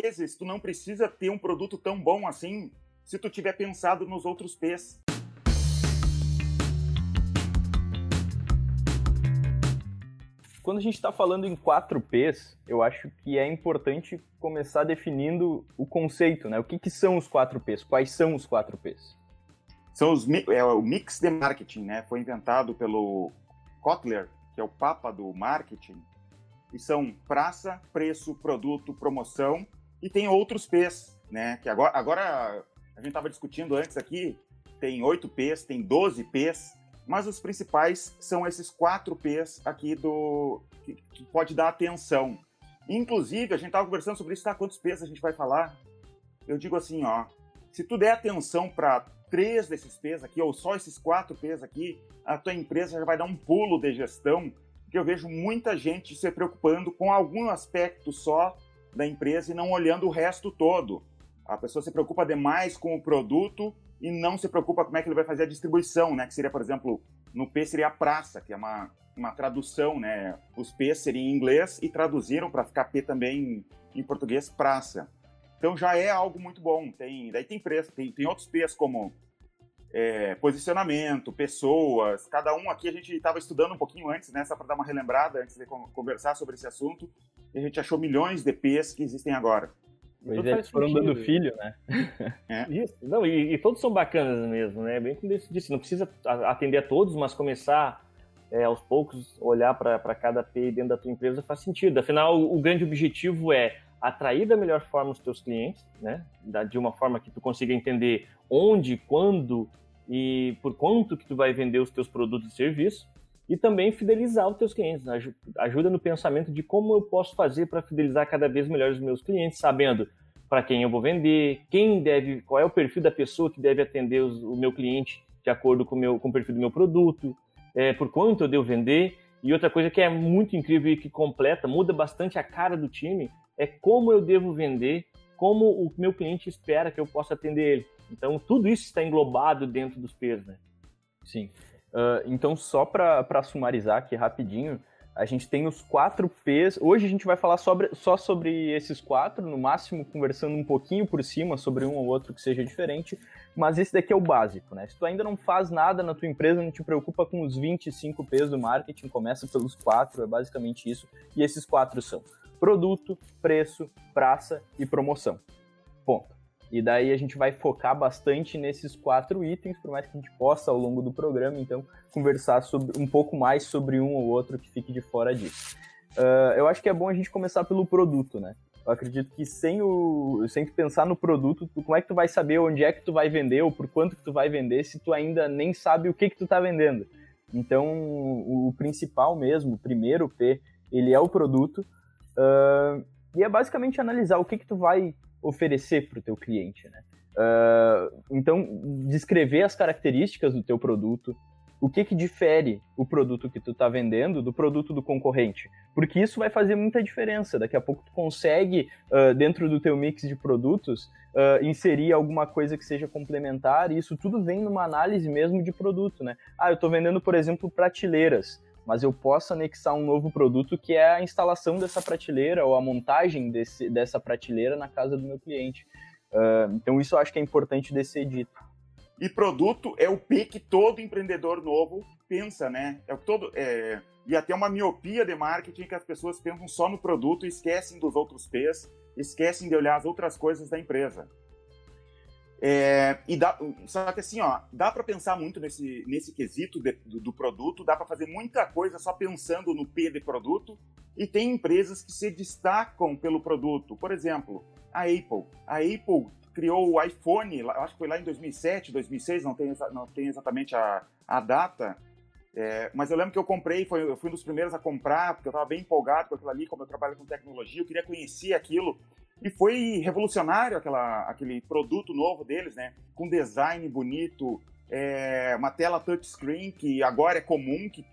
vezes tu não precisa ter um produto tão bom assim se tu tiver pensado nos outros P's. Quando a gente está falando em 4Ps, eu acho que é importante começar definindo o conceito, né? O que, que são os 4Ps? Quais são os 4Ps? São os, é o mix de marketing, né? Foi inventado pelo Kotler, que é o papa do marketing. E são praça, preço, produto, promoção e tem outros P's, né? Que agora, agora a gente estava discutindo antes aqui, tem 8 P's, tem 12 P's, mas os principais são esses 4 P's aqui do que, que pode dar atenção. Inclusive, a gente estava conversando sobre isso, tá? Quantos P's a gente vai falar? Eu digo assim, ó, se tu der atenção para três desses P's aqui, ou só esses quatro P's aqui, a tua empresa já vai dar um pulo de gestão, porque eu vejo muita gente se preocupando com algum aspecto só da empresa e não olhando o resto todo. A pessoa se preocupa demais com o produto e não se preocupa como é que ele vai fazer a distribuição, né? Que seria, por exemplo, no P seria a praça, que é uma, uma tradução, né? Os P seriam em inglês e traduziram para ficar P também em português, praça. Então já é algo muito bom. Tem, daí tem preço, tem, tem outros P's como é, posicionamento, pessoas. Cada um aqui a gente estava estudando um pouquinho antes, né? Só para dar uma relembrada antes de conversar sobre esse assunto. E a gente achou milhões de P's que existem agora. Pois é, eles foram dando filho, né? É. Isso. Não, e, e, todos são bacanas mesmo, né? Bem como eu disse, não precisa atender a todos, mas começar é, aos poucos, olhar para cada P dentro da tua empresa faz sentido. Afinal, o, o, grande objetivo é atrair da melhor forma os teus clientes, né? Da, de uma forma que tu consiga entender onde, quando e por quanto que tu vai vender os teus produtos e serviços e também fidelizar os teus clientes. Ajuda no pensamento de como eu posso fazer para fidelizar cada vez melhor os meus clientes, sabendo para quem eu vou vender, quem deve, qual é o perfil da pessoa que deve atender os, o meu cliente de acordo com o, meu, com o perfil do meu produto, é, por quanto eu devo vender. E outra coisa que é muito incrível e que completa, muda bastante a cara do time, é como eu devo vender, como o meu cliente espera que eu possa atender ele. Então, tudo isso está englobado dentro dos P's, né? Sim. Uh, então, só para sumarizar aqui rapidinho, a gente tem os quatro P's. Hoje a gente vai falar sobre, só sobre esses quatro, no máximo conversando um pouquinho por cima sobre um ou outro que seja diferente, mas esse daqui é o básico, né? Se tu ainda não faz nada na tua empresa, não te preocupa com os 25 P's do marketing, começa pelos quatro, é basicamente isso. E esses quatro são produto, preço, praça e promoção. Ponto. E daí a gente vai focar bastante nesses quatro itens, por mais que a gente possa ao longo do programa, então, conversar sobre, um pouco mais sobre um ou outro que fique de fora disso. Uh, eu acho que é bom a gente começar pelo produto, né? Eu acredito que sem o sem pensar no produto, tu, como é que tu vai saber onde é que tu vai vender ou por quanto que tu vai vender se tu ainda nem sabe o que que tu tá vendendo. Então, o, o principal mesmo, o primeiro P, ele é o produto. Uh, e é basicamente analisar o que que tu vai oferecer para o teu cliente, né? Uh, então, descrever as características do teu produto, o que que difere o produto que tu está vendendo do produto do concorrente, porque isso vai fazer muita diferença. Daqui a pouco tu consegue, uh, dentro do teu mix de produtos, uh, inserir alguma coisa que seja complementar, e isso tudo vem numa análise mesmo de produto, né? Ah, eu estou vendendo, por exemplo, prateleiras mas eu posso anexar um novo produto que é a instalação dessa prateleira ou a montagem desse, dessa prateleira na casa do meu cliente. Uh, então isso eu acho que é importante de ser dito. E produto é o P que todo empreendedor novo pensa, né? É o todo é, e até uma miopia de marketing que as pessoas pensam só no produto e esquecem dos outros P's, esquecem de olhar as outras coisas da empresa. É, e dá, só que assim, ó, dá para pensar muito nesse, nesse quesito de, do, do, produto, dá para fazer muita coisa só pensando no P de produto, e tem empresas que se destacam pelo produto. Por exemplo, a Apple. A Apple criou o iPhone, acho que foi lá em 2007, 2006, não tem, não tem exatamente a, a data, é, mas eu lembro que eu comprei, foi, eu fui um dos primeiros a comprar, porque eu estava bem empolgado com aquilo ali, como eu trabalho com tecnologia, eu queria conhecer aquilo. E foi revolucionário aquela, aquele produto novo deles, né? Com design bonito, é, uma tela touchscreen que agora é comum, que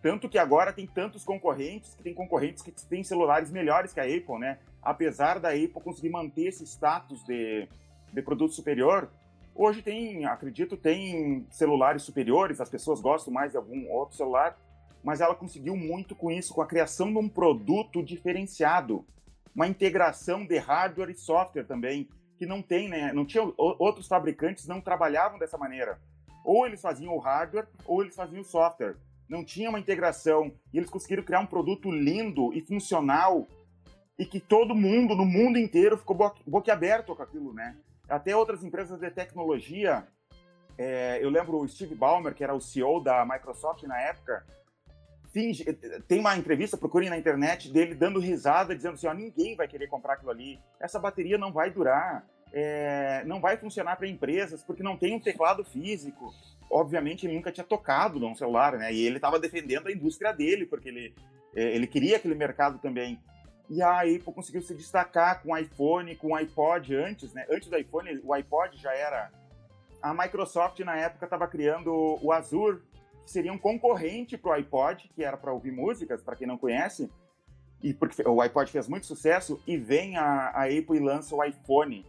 tanto que agora tem tantos concorrentes, que tem concorrentes que têm celulares melhores que a Apple, né? Apesar da Apple conseguir manter esse status de, de produto superior, hoje tem, acredito, tem celulares superiores, as pessoas gostam mais de algum outro celular, mas ela conseguiu muito com isso, com a criação de um produto diferenciado uma integração de hardware e software também, que não tem, né? Não tinha outros fabricantes não trabalhavam dessa maneira. Ou eles faziam o hardware ou eles faziam o software. Não tinha uma integração e eles conseguiram criar um produto lindo e funcional e que todo mundo no mundo inteiro ficou boquiaberto com aquilo, né? Até outras empresas de tecnologia, é, eu lembro o Steve Ballmer, que era o CEO da Microsoft na época, finge, tem uma entrevista, procurem na internet, dele dando risada, dizendo assim, ó, ninguém vai querer comprar aquilo ali, essa bateria não vai durar, é, não vai funcionar para empresas, porque não tem um teclado físico. Obviamente, ele nunca tinha tocado num celular, né? E ele estava defendendo a indústria dele, porque ele, é, ele queria aquele mercado também. E a Apple conseguiu se destacar com o iPhone, com o iPod antes, né? Antes do iPhone, o iPod já era. A Microsoft, na época, estava criando o Azure, seria um concorrente para o iPod, que era para ouvir músicas, para quem não conhece, e porque o iPod fez muito sucesso, e vem a, a Apple e lança o iPhone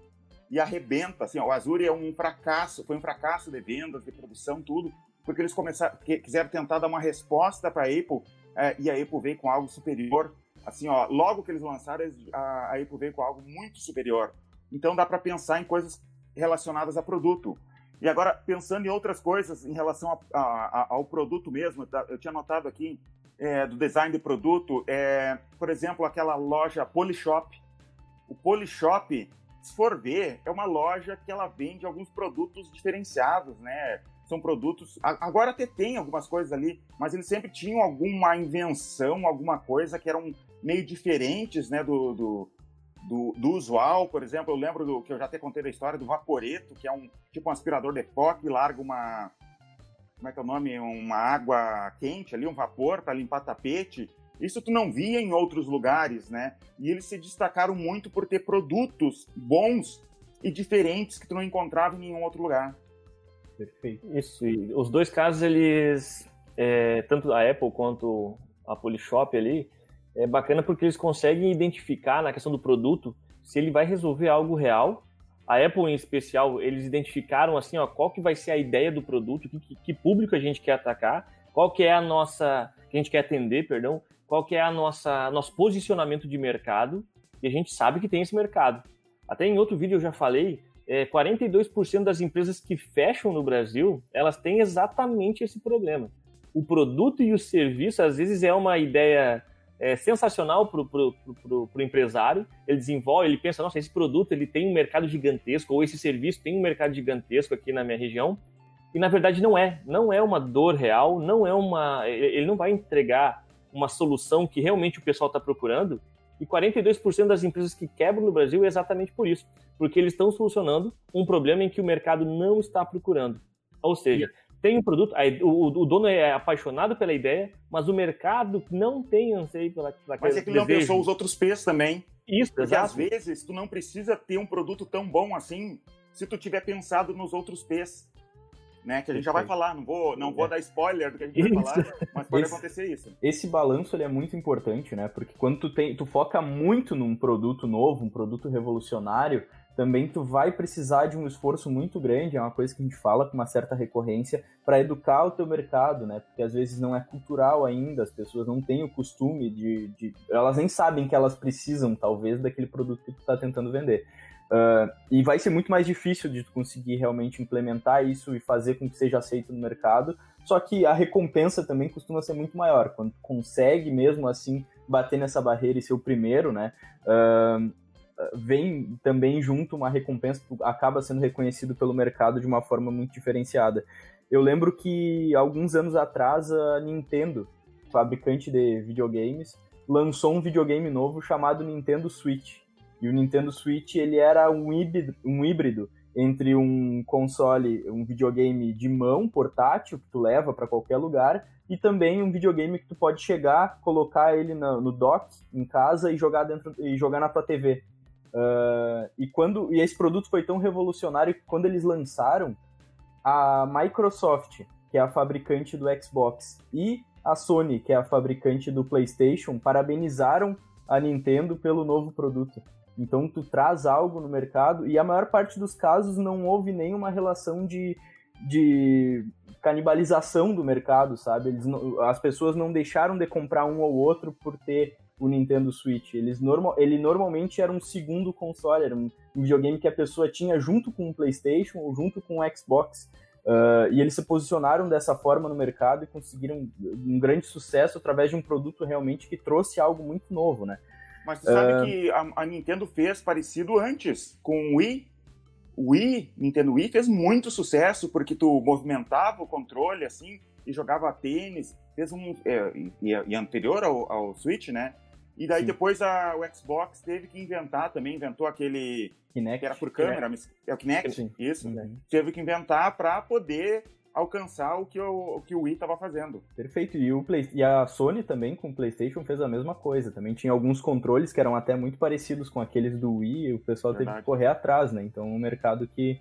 e arrebenta, assim, o Azure é um fracasso, foi um fracasso de vendas, de produção, tudo, porque eles começaram, quiseram tentar dar uma resposta para a Apple, é, e a Apple veio com algo superior, assim, ó, logo que eles lançaram, a, a Apple veio com algo muito superior. Então dá para pensar em coisas relacionadas a produto. E agora, pensando em outras coisas em relação a, a, ao produto mesmo, tá? eu tinha notado aqui é, do design de produto, é, por exemplo, aquela loja Polishop. O Polishop, se for ver, é uma loja que ela vende alguns produtos diferenciados, né? São produtos. Agora até tem algumas coisas ali, mas eles sempre tinham alguma invenção, alguma coisa que eram meio diferentes, né? Do, do, do, do, usual, por exemplo, eu lembro do que eu já até contei da história do Vaporeto, que é um tipo um aspirador de pó que larga uma como é que é o nome, uma água quente ali, um vapor para limpar tapete. Isso tu não via em outros lugares, né? E eles se destacaram muito por ter produtos bons e diferentes que tu não encontrava em nenhum outro lugar. Perfeito. Isso. E os dois casos eles, é, tanto a Apple quanto a Polishop ali, é bacana porque eles conseguem identificar na questão do produto se ele vai resolver algo real. A Apple, em especial, eles identificaram assim, ó, qual que vai ser a ideia do produto, que, que público a gente quer atacar, qual que é a nossa, que a gente quer atender, perdão, qual que é a nossa nosso posicionamento de mercado, e a gente sabe que tem esse mercado. Até em outro vídeo eu já falei, é, 42% das empresas que fecham no Brasil, elas têm exatamente esse problema. O produto e o serviço, às vezes, é uma ideia é, sensacional para o empresário. Ele desenvolve, ele pensa, nossa, esse produto ele tem um mercado gigantesco, ou esse serviço tem um mercado gigantesco aqui na minha região. E na verdade não é, não é uma dor real, não é uma, ele não vai entregar uma solução que realmente o pessoal está procurando. E 42% das empresas que quebram no Brasil é exatamente por isso, porque eles estão solucionando um problema em que o mercado não está procurando. Ou seja, tem um produto, o, dono é apaixonado pela ideia, mas o mercado não tem anseio pela, pela Mas é que ele não pensou os outros P's também. Isso, Porque exato. às vezes tu não precisa ter um produto tão bom assim se tu tiver pensado nos outros P's. Né, que a gente já vai falar, não vou, não vou é. dar spoiler do que a gente vai falar, mas pode esse, acontecer isso. Esse balanço ele é muito importante, né? Porque quando tu tem, tu foca muito num produto novo, um produto revolucionário, também tu vai precisar de um esforço muito grande, é uma coisa que a gente fala com uma certa recorrência, para educar o teu mercado, né? Porque às vezes não é cultural ainda, as pessoas não têm o costume de, de elas nem sabem que elas precisam, talvez, daquele produto que tu está tentando vender. Uh, e vai ser muito mais difícil de tu conseguir realmente implementar isso e fazer com que seja aceito no mercado. Só que a recompensa também costuma ser muito maior. Quando tu consegue mesmo assim bater nessa barreira e ser o primeiro, né? Uh, vem também junto uma recompensa, acaba sendo reconhecido pelo mercado de uma forma muito diferenciada. Eu lembro que alguns anos atrás a Nintendo, fabricante de videogames, lançou um videogame novo chamado Nintendo Switch. E o Nintendo Switch ele era um híbrido, um híbrido entre um console, um videogame de mão portátil que tu leva para qualquer lugar e também um videogame que tu pode chegar, colocar ele no, no dock em casa e jogar dentro e jogar na tua TV. Uh, e quando e esse produto foi tão revolucionário que quando eles lançaram, a Microsoft, que é a fabricante do Xbox, e a Sony, que é a fabricante do PlayStation, parabenizaram a Nintendo pelo novo produto. Então tu traz algo no mercado e a maior parte dos casos não houve nenhuma relação de, de canibalização do mercado, sabe? Eles, as pessoas não deixaram de comprar um ou outro por ter o Nintendo Switch. Eles normal, ele normalmente era um segundo console, era um, videogame que a pessoa tinha junto com o PlayStation ou junto com o Xbox. Uh, e eles se posicionaram dessa forma no mercado e conseguiram um grande sucesso através de um produto realmente que trouxe algo muito novo, né? Mas tu sabe uh... que a, a, Nintendo fez parecido antes, com o Wii. O Wii, Nintendo Wii fez muito sucesso, porque tu movimentava o controle, assim, e jogava tênis. Fez um... É, e, e, anterior ao, ao Switch, né? E daí Sim. depois a, o Xbox teve que inventar também, inventou aquele Kinect, que era por câmera, Kinect. é o Kinect, Sim. isso. Uhum. Teve que inventar para poder alcançar o que o, o que o Wii estava fazendo. Perfeito. E, o Play, e a Sony também com o PlayStation fez a mesma coisa. Também tinha alguns controles que eram até muito parecidos com aqueles do Wii e o pessoal Verdade. teve que correr atrás, né? Então, um mercado que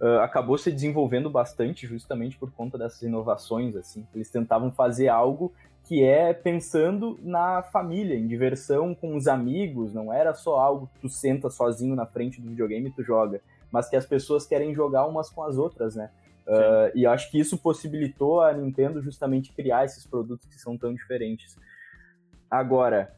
uh, acabou se desenvolvendo bastante justamente por conta dessas inovações, assim. Eles tentavam fazer algo que é pensando na família, em diversão com os amigos, não era só algo que tu senta sozinho na frente do videogame e tu joga, mas que as pessoas querem jogar umas com as outras, né? Uh, e acho que isso possibilitou a Nintendo justamente criar esses produtos que são tão diferentes. Agora,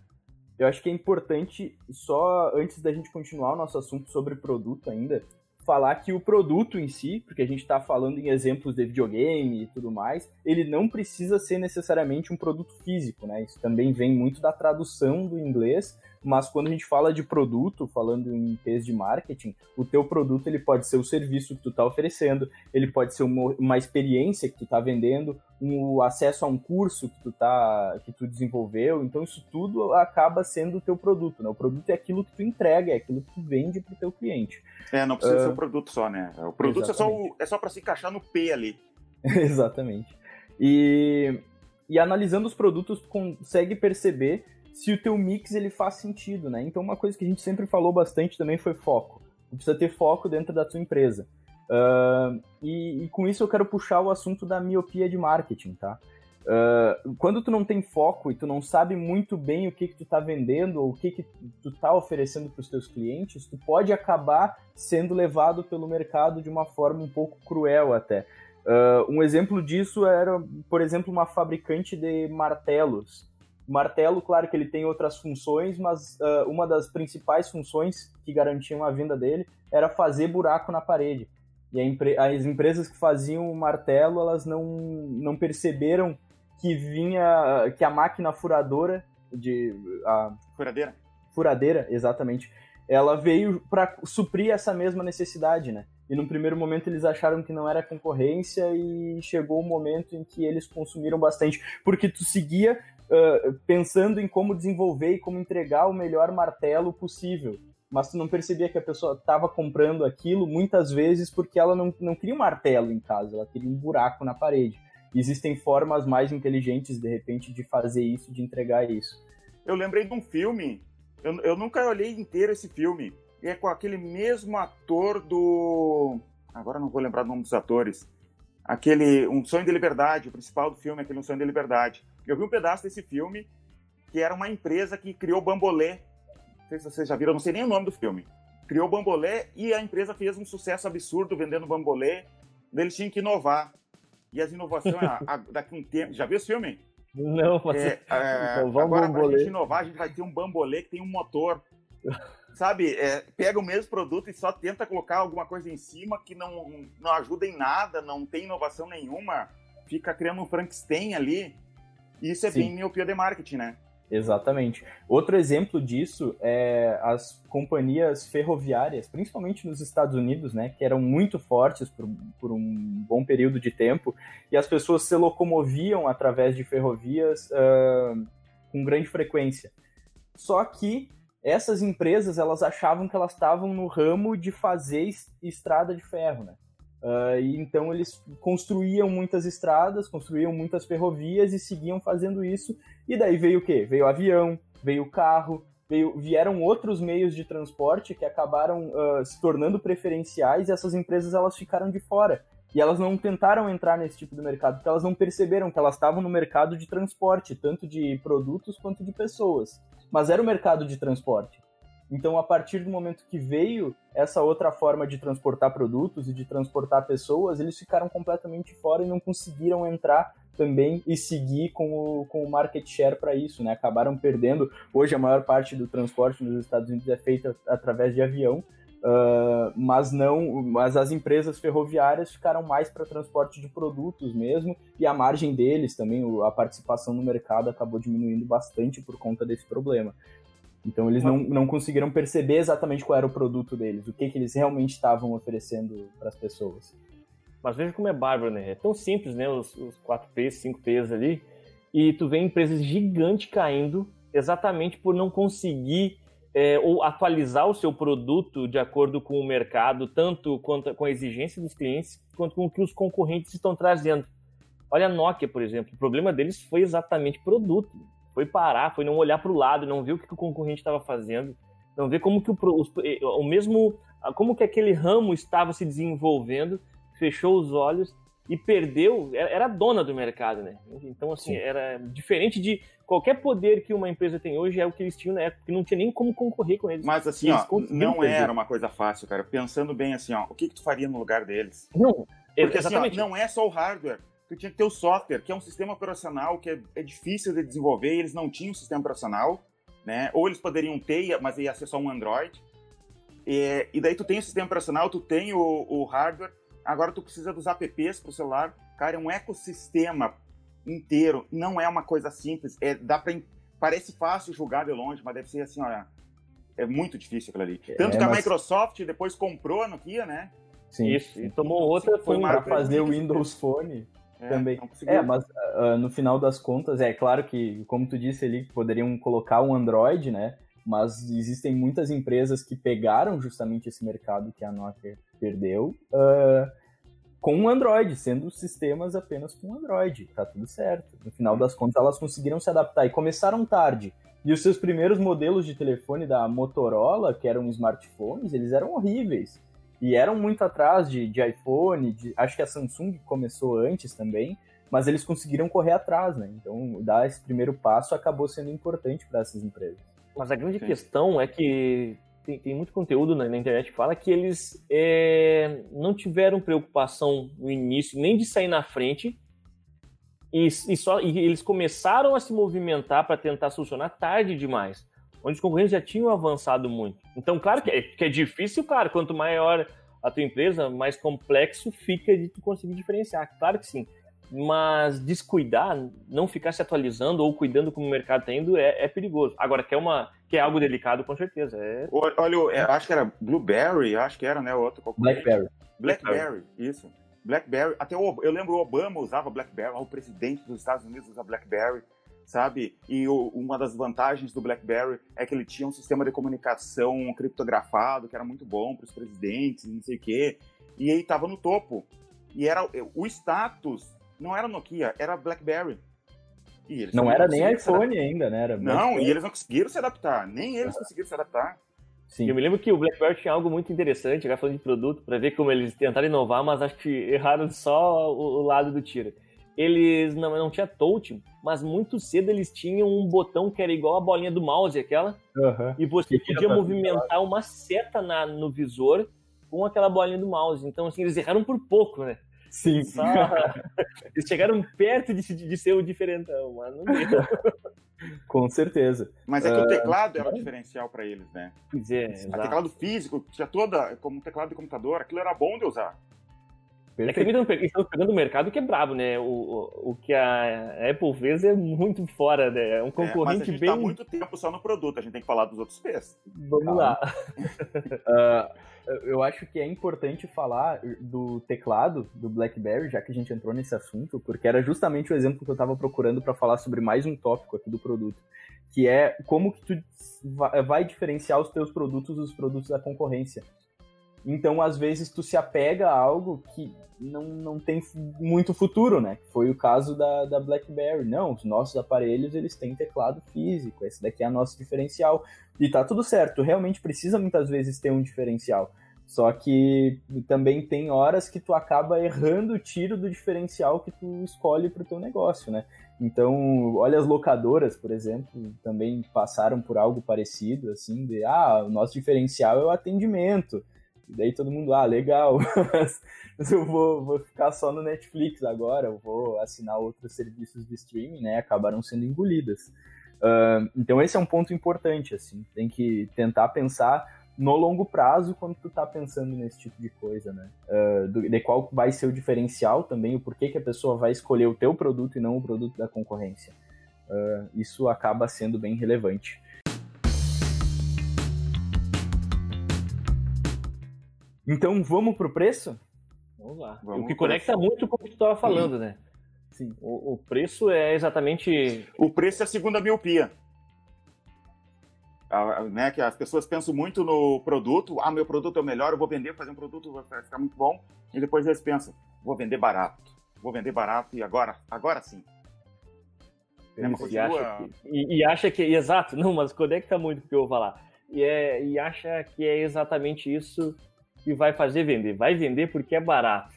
eu acho que é importante, só antes da gente continuar o nosso assunto sobre produto ainda, falar que o produto em si, porque a gente está falando em exemplos de videogame e tudo mais, ele não precisa ser necessariamente um produto físico, né? Isso também vem muito da tradução do inglês mas quando a gente fala de produto, falando em termos de marketing, o teu produto ele pode ser o serviço que tu está oferecendo, ele pode ser uma, uma experiência que tu está vendendo, um acesso a um curso que tu tá que tu desenvolveu, então isso tudo acaba sendo o teu produto, né? O produto é aquilo que tu entrega, é aquilo que tu vende para o teu cliente. É, não precisa uh, ser o produto só, né? O produto exatamente. é só, é só para se encaixar no P ali. exatamente. E, e analisando os produtos, consegue perceber se o teu mix ele faz sentido, né? Então uma coisa que a gente sempre falou bastante também foi foco. Precisa ter foco dentro da tua empresa. Uh, e, e, com isso eu quero puxar o assunto da miopia de marketing, tá? Uh, quando tu não tem foco e tu não sabe muito bem o que, que tu tá vendendo ou o que, que tu tá oferecendo para os teus clientes, tu pode acabar sendo levado pelo mercado de uma forma um pouco cruel até. Uh, um exemplo disso era, por exemplo, uma fabricante de martelos. O martelo, claro que ele tem outras funções, mas uh, uma das principais funções que garantiam a venda dele era fazer buraco na parede. E empre as empresas que faziam o martelo, elas não, não perceberam que vinha, que a máquina furadora de... A, furadeira? Furadeira, exatamente. Ela veio para suprir essa mesma necessidade, né? E no primeiro momento eles acharam que não era concorrência e chegou o um momento em que eles consumiram bastante, porque tu seguia pensando em como desenvolver e como entregar o melhor martelo possível. Mas tu não percebia que a pessoa estava comprando aquilo muitas vezes porque ela não, não queria um martelo em casa, ela queria um buraco na parede. Existem formas mais inteligentes, de repente, de fazer isso, de entregar isso. Eu lembrei de um filme, eu, eu nunca olhei inteiro esse filme, e é com aquele mesmo ator do. Agora não vou lembrar o nome dos atores. Aquele Um Sonho de Liberdade, o principal do filme é aquele Um Sonho de Liberdade. Eu vi um pedaço desse filme que era uma empresa que criou Bambolê. Não sei se vocês já viram, não sei nem o nome do filme. Criou Bambolê e a empresa fez um sucesso absurdo vendendo Bambolê. Eles tinham que inovar. E as inovações, a, a, daqui a um tempo. Já viu esse filme? Não, mas. É, é, então, agora, para a gente inovar, a gente vai ter um Bambolê que tem um motor. Sabe, é, pega o mesmo produto e só tenta colocar alguma coisa em cima que não, não ajuda em nada, não tem inovação nenhuma, fica criando um Frankenstein ali. E isso é Sim. bem miopia de marketing, né? Exatamente. Outro exemplo disso é as companhias ferroviárias, principalmente nos Estados Unidos, né, que eram muito fortes por, por um bom período de tempo, e as pessoas se locomoviam através de ferrovias uh, com grande frequência. Só que essas empresas elas achavam que elas estavam no ramo de fazer estrada de ferro, né? Uh, e então eles construíam muitas estradas, construíam muitas ferrovias e seguiam fazendo isso. E daí veio o quê? Veio avião, veio carro, veio, vieram outros meios de transporte que acabaram uh, se tornando preferenciais e essas empresas elas ficaram de fora. E elas não tentaram entrar nesse tipo de mercado, porque elas não perceberam que elas estavam no mercado de transporte, tanto de produtos quanto de pessoas. Mas era o mercado de transporte. Então, a partir do momento que veio essa outra forma de transportar produtos e de transportar pessoas, eles ficaram completamente fora e não conseguiram entrar também e seguir com o, com o market share para isso, né? Acabaram perdendo. Hoje a maior parte do transporte nos Estados Unidos é feita através de avião, Uh, mas não, mas as empresas ferroviárias ficaram mais para transporte de produtos mesmo e a margem deles também, a participação no mercado acabou diminuindo bastante por conta desse problema. Então eles não, não conseguiram perceber exatamente qual era o produto deles, o que, que eles realmente estavam oferecendo para as pessoas. Mas veja como é bárbaro, né? É tão simples, né? Os, os 4Ps, 5Ps ali, e tu vê empresas gigantes caindo exatamente por não conseguir é, ou atualizar o seu produto de acordo com o mercado, tanto quanto com a exigência dos clientes, quanto com o que os concorrentes estão trazendo. Olha a Nokia, por exemplo, o problema deles foi exatamente produto. Foi parar, foi não olhar para o lado, não ver o que o concorrente estava fazendo, não ver como que o, eh, o mesmo, como que aquele ramo estava se desenvolvendo, fechou os olhos e perdeu, era dona do mercado, né? Então, assim, Sim. era diferente de qualquer poder que uma empresa tem hoje, é o que eles tinham na época, que não tinha nem como concorrer com eles. Mas, assim, eles ó, não era uma coisa fácil, cara. Pensando bem, assim, ó, o que, que tu faria no lugar deles? Não, Porque, exatamente. Assim, ó, não é só o hardware. Tu tinha que ter o software, que é um sistema operacional que é, é difícil de desenvolver, e eles não tinham um sistema operacional, né? Ou eles poderiam ter, mas ia ser só um Android. E, e daí tu tem o sistema operacional, tu tem o, o hardware, Agora tu precisa dos apps para o celular. Cara, é um ecossistema inteiro. Não é uma coisa simples. É, dá pra, parece fácil julgar de longe, mas deve ser assim, olha. É muito difícil aquilo ali. É, Tanto é, que a mas... Microsoft depois comprou a Nokia, né? Sim. Isso. E tomou outra foi para fazer o Windows Phone. É, também. É, mas uh, no final das contas, é claro que, como tu disse ali, poderiam colocar um Android, né? mas existem muitas empresas que pegaram justamente esse mercado que a Nokia perdeu uh, com o Android, sendo sistemas apenas com Android, tá tudo certo. No final das contas, elas conseguiram se adaptar e começaram tarde. E os seus primeiros modelos de telefone da Motorola, que eram smartphones, eles eram horríveis. E eram muito atrás de, de iPhone, de, acho que a Samsung começou antes também, mas eles conseguiram correr atrás, né? Então, dar esse primeiro passo acabou sendo importante para essas empresas. Mas a grande Sim. questão é que tem, tem muito conteúdo na, na, internet que fala que eles é, não tiveram preocupação no início nem de sair na frente e, e só e eles começaram a se movimentar para tentar solucionar tarde demais, onde os concorrentes já tinham avançado muito. Então, claro que é, que é difícil, claro, quanto maior a tua empresa, mais complexo fica de tu conseguir diferenciar. Claro que sim mas descuidar, não ficar se atualizando ou cuidando como o mercado está indo é, é, perigoso. Agora, que é, uma, que é algo delicado, com certeza. É... Olha, eu acho que era Blueberry, acho que era, né? O outro. Blackberry. Blackberry, isso. Blackberry, até o, eu lembro o Obama usava Blackberry, o presidente dos Estados Unidos usa Blackberry, sabe? E o, uma das vantagens do Blackberry é que ele tinha um sistema de comunicação criptografado que era muito bom para os presidentes, não sei o quê. E aí estava no topo. E era o status não era Nokia, era BlackBerry. não era nem iPhone ainda, né? Era não, e eles não conseguiram se adaptar. Nem eles conseguiram se adaptar. Sim. Eu me lembro que o BlackBerry tinha algo muito interessante, agora falando de produto, para ver como eles tentaram inovar, mas acho que erraram só o, o lado do tiro. Eles não, não tinha touch, mas muito cedo eles tinham um botão que era igual a bolinha do mouse, aquela, uhum. e você que podia movimentar uma seta na, no visor com aquela bolinha do mouse. Então, assim, eles erraram por pouco, né? Sim. Só... Eles chegaram perto de, de ser o diferentão, mas não deu. Com certeza. Mas é que uh... o teclado era o diferencial para eles, né? Pois é, o teclado físico, tinha toda, como teclado de computador, aquilo era bom de usar. Perfeito. É que eles estão pegando o mercado que é brabo, né? O, o, o, que a Apple fez é muito fora, né? É um concorrente é, mas a gente bem. Tá muito tempo só no produto, a gente tem que falar dos outros P's. Vamos lá. uh, eu acho que é importante falar do teclado do BlackBerry, já que a gente entrou nesse assunto, porque era justamente o exemplo que eu estava procurando para falar sobre mais um tópico aqui do produto, que é como que tu vai diferenciar os teus produtos dos produtos da concorrência. Então, às vezes, tu se apega a algo que não, não tem muito futuro, né? Foi o caso da, da BlackBerry. Não, os nossos aparelhos, eles têm teclado físico. Esse daqui é o nosso diferencial. E tá tudo certo. Tu realmente precisa, muitas vezes, ter um diferencial. Só que também tem horas que tu acaba errando o tiro do diferencial que tu escolhe para o teu negócio, né? Então, olha as locadoras, por exemplo, também passaram por algo parecido, assim, de, ah, o nosso diferencial é o atendimento. E daí todo mundo, ah, legal, mas eu vou, vou ficar só no Netflix agora, eu vou assinar outros serviços de streaming, né? Acabaram sendo engolidas. Uh, então esse é um ponto importante, assim, tem que tentar pensar no longo prazo quando tu tá pensando nesse tipo de coisa, né? Uh, do, de qual vai ser o diferencial também, o porquê que a pessoa vai escolher o teu produto e não o produto da concorrência. Uh, isso acaba sendo bem relevante. Então vamos pro preço? Vamos lá. Vamos o que conecta muito com o que tu estava falando, né? Sim. O, o, preço é exatamente. O preço é a segunda miopia. A, né, que as pessoas pensam muito no produto. Ah, meu produto é o melhor, eu vou vender, fazer um produto, vai ficar muito bom. E depois eles pensam, vou vender barato. Vou vender barato e agora, agora sim. Né, e, acha que, e, e, acha que, exato, não, mas conecta muito com o que eu vou falar. E, é, e acha que é exatamente isso que vai fazer vender. Vai vender porque é barato.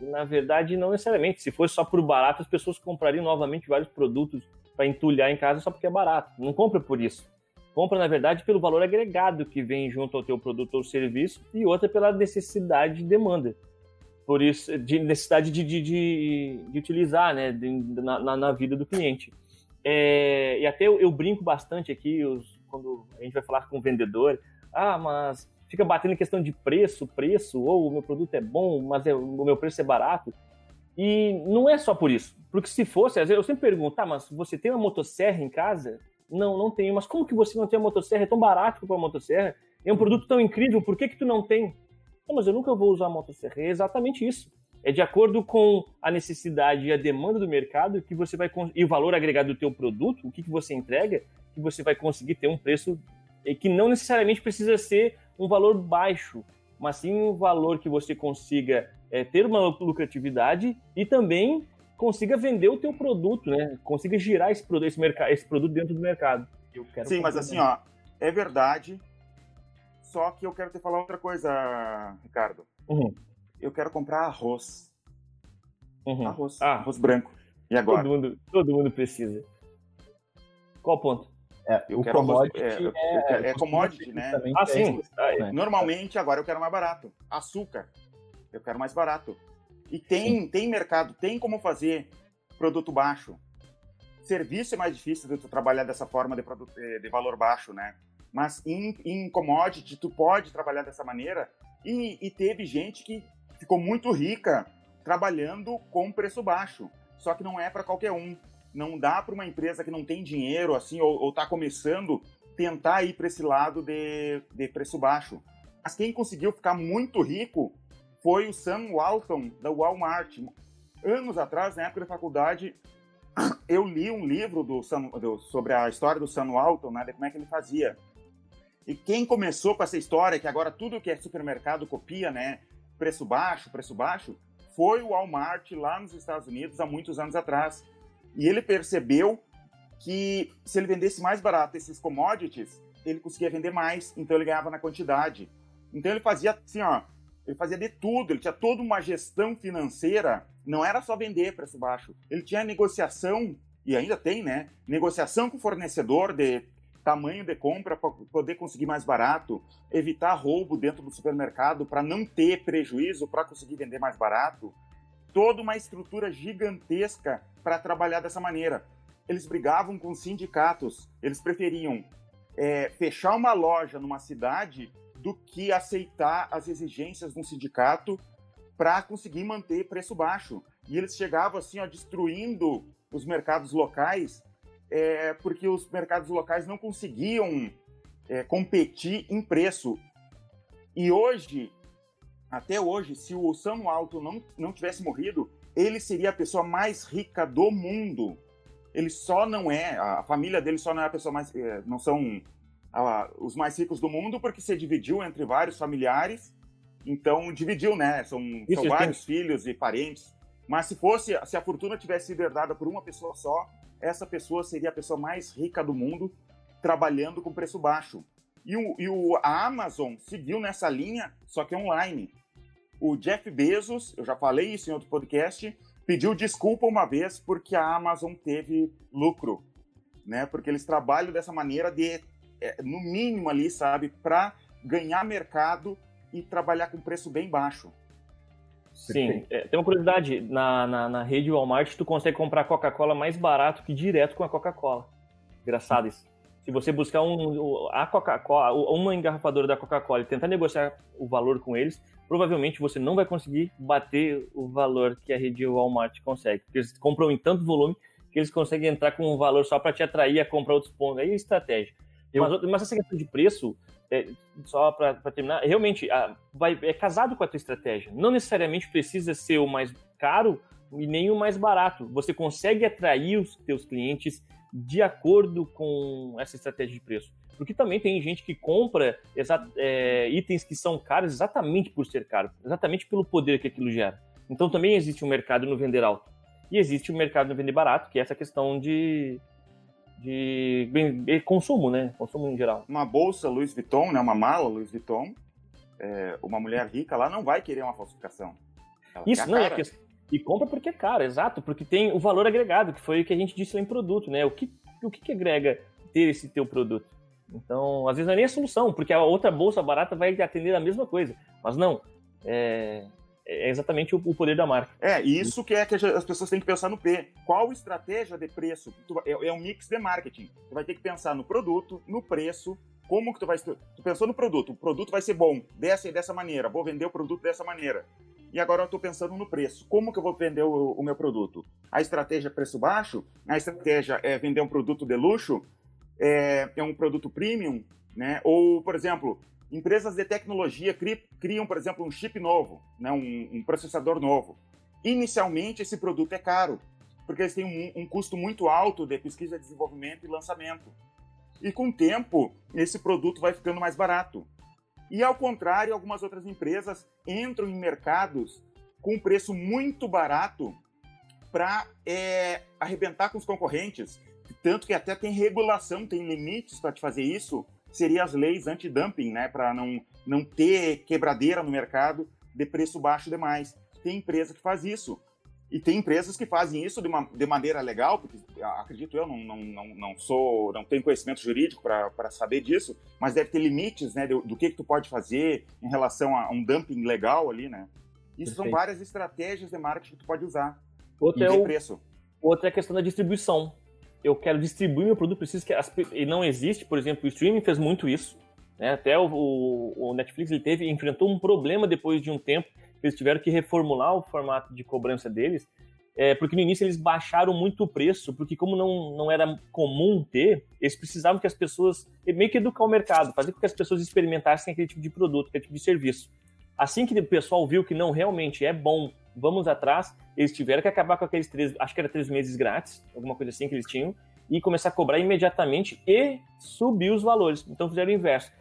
E, na verdade, não necessariamente. Se fosse só por barato, as pessoas comprariam novamente vários produtos para entulhar em casa só porque é barato. Não compra por isso. Compra, na verdade, pelo valor agregado que vem junto ao teu produto ou serviço e outra pela necessidade de demanda. Por isso, de necessidade de, de, de, de utilizar né, de, na, na, vida do cliente. É, e até eu, eu, brinco bastante aqui, os, quando a gente vai falar com o vendedor, ah, mas fica batendo em questão de preço, preço, ou o meu produto é bom, mas é, o meu preço é barato. E não é só por isso. Porque se fosse, às vezes eu sempre pergunto, tá, mas você tem uma motosserra em casa? Não, não tenho. Mas como que você não tem uma motosserra? É tão barato para uma motosserra. É um produto tão incrível, por que que tu não tem? Não, mas eu nunca vou usar a motosserra. É exatamente isso. É de acordo com a necessidade e a demanda do mercado que você vai e o valor agregado do teu produto, o que, que você entrega, que você vai conseguir ter um preço que não necessariamente precisa ser um valor baixo, mas sim um valor que você consiga é, ter uma lucratividade e também consiga vender o teu produto, né? Consiga girar esse produto, esse, esse produto dentro do mercado. sim, mas assim, ó, é verdade. Só que eu quero te falar outra coisa, Ricardo. Uhum. Eu quero comprar arroz. Uhum. Arroz. Ah, arroz branco. E agora? Todo mundo, todo mundo precisa. Qual o ponto? É, o commodity é, é, é, commodity, né? Ah, sim. É, Normalmente, agora eu quero mais barato. Açúcar, eu quero mais barato. E tem, tem mercado, tem como fazer produto baixo. Serviço é mais difícil de tu trabalhar dessa forma de, produto, eh, de valor baixo, né? Mas em, em commodity, tu pode trabalhar dessa maneira. E, e teve gente que ficou muito rica trabalhando com preço baixo. Só que não é para qualquer um não dá para uma empresa que não tem dinheiro, assim, ou está começando, tentar ir para esse lado de, de preço baixo. Mas quem conseguiu ficar muito rico foi o Sam Walton, da Walmart. Anos atrás, na época da faculdade, eu li um livro do, Sam, do sobre a história do Sam Walton, né, de como é que ele fazia. E quem começou com essa história, que agora tudo que é supermercado copia, né, preço baixo, preço baixo, foi o Walmart lá nos Estados Unidos há muitos anos atrás. E ele percebeu que se ele vendesse mais barato esses commodities, ele conseguia vender mais, então ele ganhava na quantidade. Então ele fazia assim, ó, ele fazia de tudo, ele tinha toda uma gestão financeira, não era só vender preço baixo. Ele tinha negociação, e ainda tem, né? Negociação com o fornecedor de tamanho de compra para poder conseguir mais barato, evitar roubo dentro do supermercado para não ter prejuízo para conseguir vender mais barato toda uma estrutura gigantesca para trabalhar dessa maneira. Eles brigavam com sindicatos, eles preferiam é, fechar uma loja numa cidade do que aceitar as exigências de um sindicato para conseguir manter preço baixo. E eles chegavam assim, ó, destruindo os mercados locais, é, porque os mercados locais não conseguiam é, competir em preço. E hoje até hoje, se o Sam Walton não, não tivesse morrido, ele seria a pessoa mais rica do mundo. Ele só não é, a família dele só não é a pessoa mais, é, não são os mais ricos do mundo porque se dividiu entre vários familiares. Então dividiu, né? São, Isso, são vários filhos e parentes. Mas se fosse, se a fortuna tivesse sido herdada por uma pessoa só, essa pessoa seria a pessoa mais rica do mundo, trabalhando com preço baixo. E, o, e o, a Amazon seguiu nessa linha, só que online. O Jeff Bezos, eu já falei isso em outro podcast, pediu desculpa uma vez porque a Amazon teve lucro, né? Porque eles trabalham dessa maneira de, é, no mínimo ali, sabe, para ganhar mercado e trabalhar com preço bem baixo. Sim, é, tem uma curiosidade, na, na, na rede Walmart tu consegue comprar Coca-Cola mais barato que direto com a Coca-Cola. Engraçado isso. Se você buscar um, a Coca-Cola, uma engarrafadora da Coca-Cola e tentar negociar o valor com eles, provavelmente você não vai conseguir bater o valor que a rede Walmart consegue. Porque eles compram em tanto volume que eles conseguem entrar com um valor só para te atrair a comprar outros pontos. Aí é estratégia. Eu... Mas, mas essa questão de preço, é, só para terminar, realmente a, vai, é casado com a tua estratégia. Não necessariamente precisa ser o mais caro e nem o mais barato. Você consegue atrair os teus clientes de acordo com essa estratégia de preço. Porque também tem gente que compra é, itens que são caros exatamente por ser caro, exatamente pelo poder que aquilo gera. Então também existe um mercado no vender alto. E existe o um mercado no vender barato, que é essa questão de, de, de consumo, né? Consumo em geral. Uma bolsa Louis Vuitton, né? uma mala Louis Vuitton, é, uma mulher rica lá não vai querer uma falsificação. Ela Isso, não, é questão e compra porque é caro, exato, porque tem o valor agregado, que foi o que a gente disse lá em produto, né? O que, o que, que agrega ter esse teu produto? Então, às vezes não é nem a solução, porque a outra bolsa barata vai atender a mesma coisa. Mas não, é, é exatamente o, poder da marca. É, isso que é que as pessoas têm que pensar no P. Qual estratégia de preço? É, é um mix de marketing. Tu vai ter que pensar no produto, no preço, como que tu vai... Tu pensou no produto, o produto vai ser bom, dessa e dessa maneira, vou vender o produto dessa maneira e agora eu estou pensando no preço. Como que eu vou vender o, o, meu produto? A estratégia é preço baixo? A estratégia é vender um produto de luxo? É, é um produto premium? Né? Ou, por exemplo, empresas de tecnologia criam, por exemplo, um chip novo, né? um, um processador novo. Inicialmente, esse produto é caro, porque eles têm um, um custo muito alto de pesquisa, desenvolvimento e lançamento. E com o tempo, esse produto vai ficando mais barato. E ao contrário, algumas outras empresas entram em mercados com preço muito barato para é, arrebentar com os concorrentes. Tanto que até tem regulação, tem limites para te fazer isso. Seria as leis anti-dumping, né? Para não, não ter quebradeira no mercado de preço baixo demais. Tem empresa que faz isso. E tem empresas que fazem isso de, uma, de maneira legal, porque acredito eu, não, não, não, não sou, não tenho conhecimento jurídico para saber disso, mas deve ter limites né, do, do que, que tu pode fazer em relação a um dumping legal ali, né? Isso Perfeito. são várias estratégias de marketing que tu pode usar. Outra é o, preço. Outra é a questão da distribuição. Eu quero distribuir meu produto, preciso que as, e não existe, por exemplo, o streaming fez muito isso. Né? Até o, o, o Netflix ele teve enfrentou um problema depois de um tempo eles tiveram que reformular o formato de cobrança deles, é, porque no início eles baixaram muito o preço, porque como não, não era comum ter, eles precisavam que as pessoas, meio que educar o mercado, fazer com que as pessoas experimentassem aquele tipo de produto, aquele tipo de serviço. Assim que o pessoal viu que não realmente é bom, vamos atrás, eles tiveram que acabar com aqueles três, acho que era três meses grátis, alguma coisa assim que eles tinham, e começar a cobrar imediatamente e subir os valores. Então fizeram o inverso.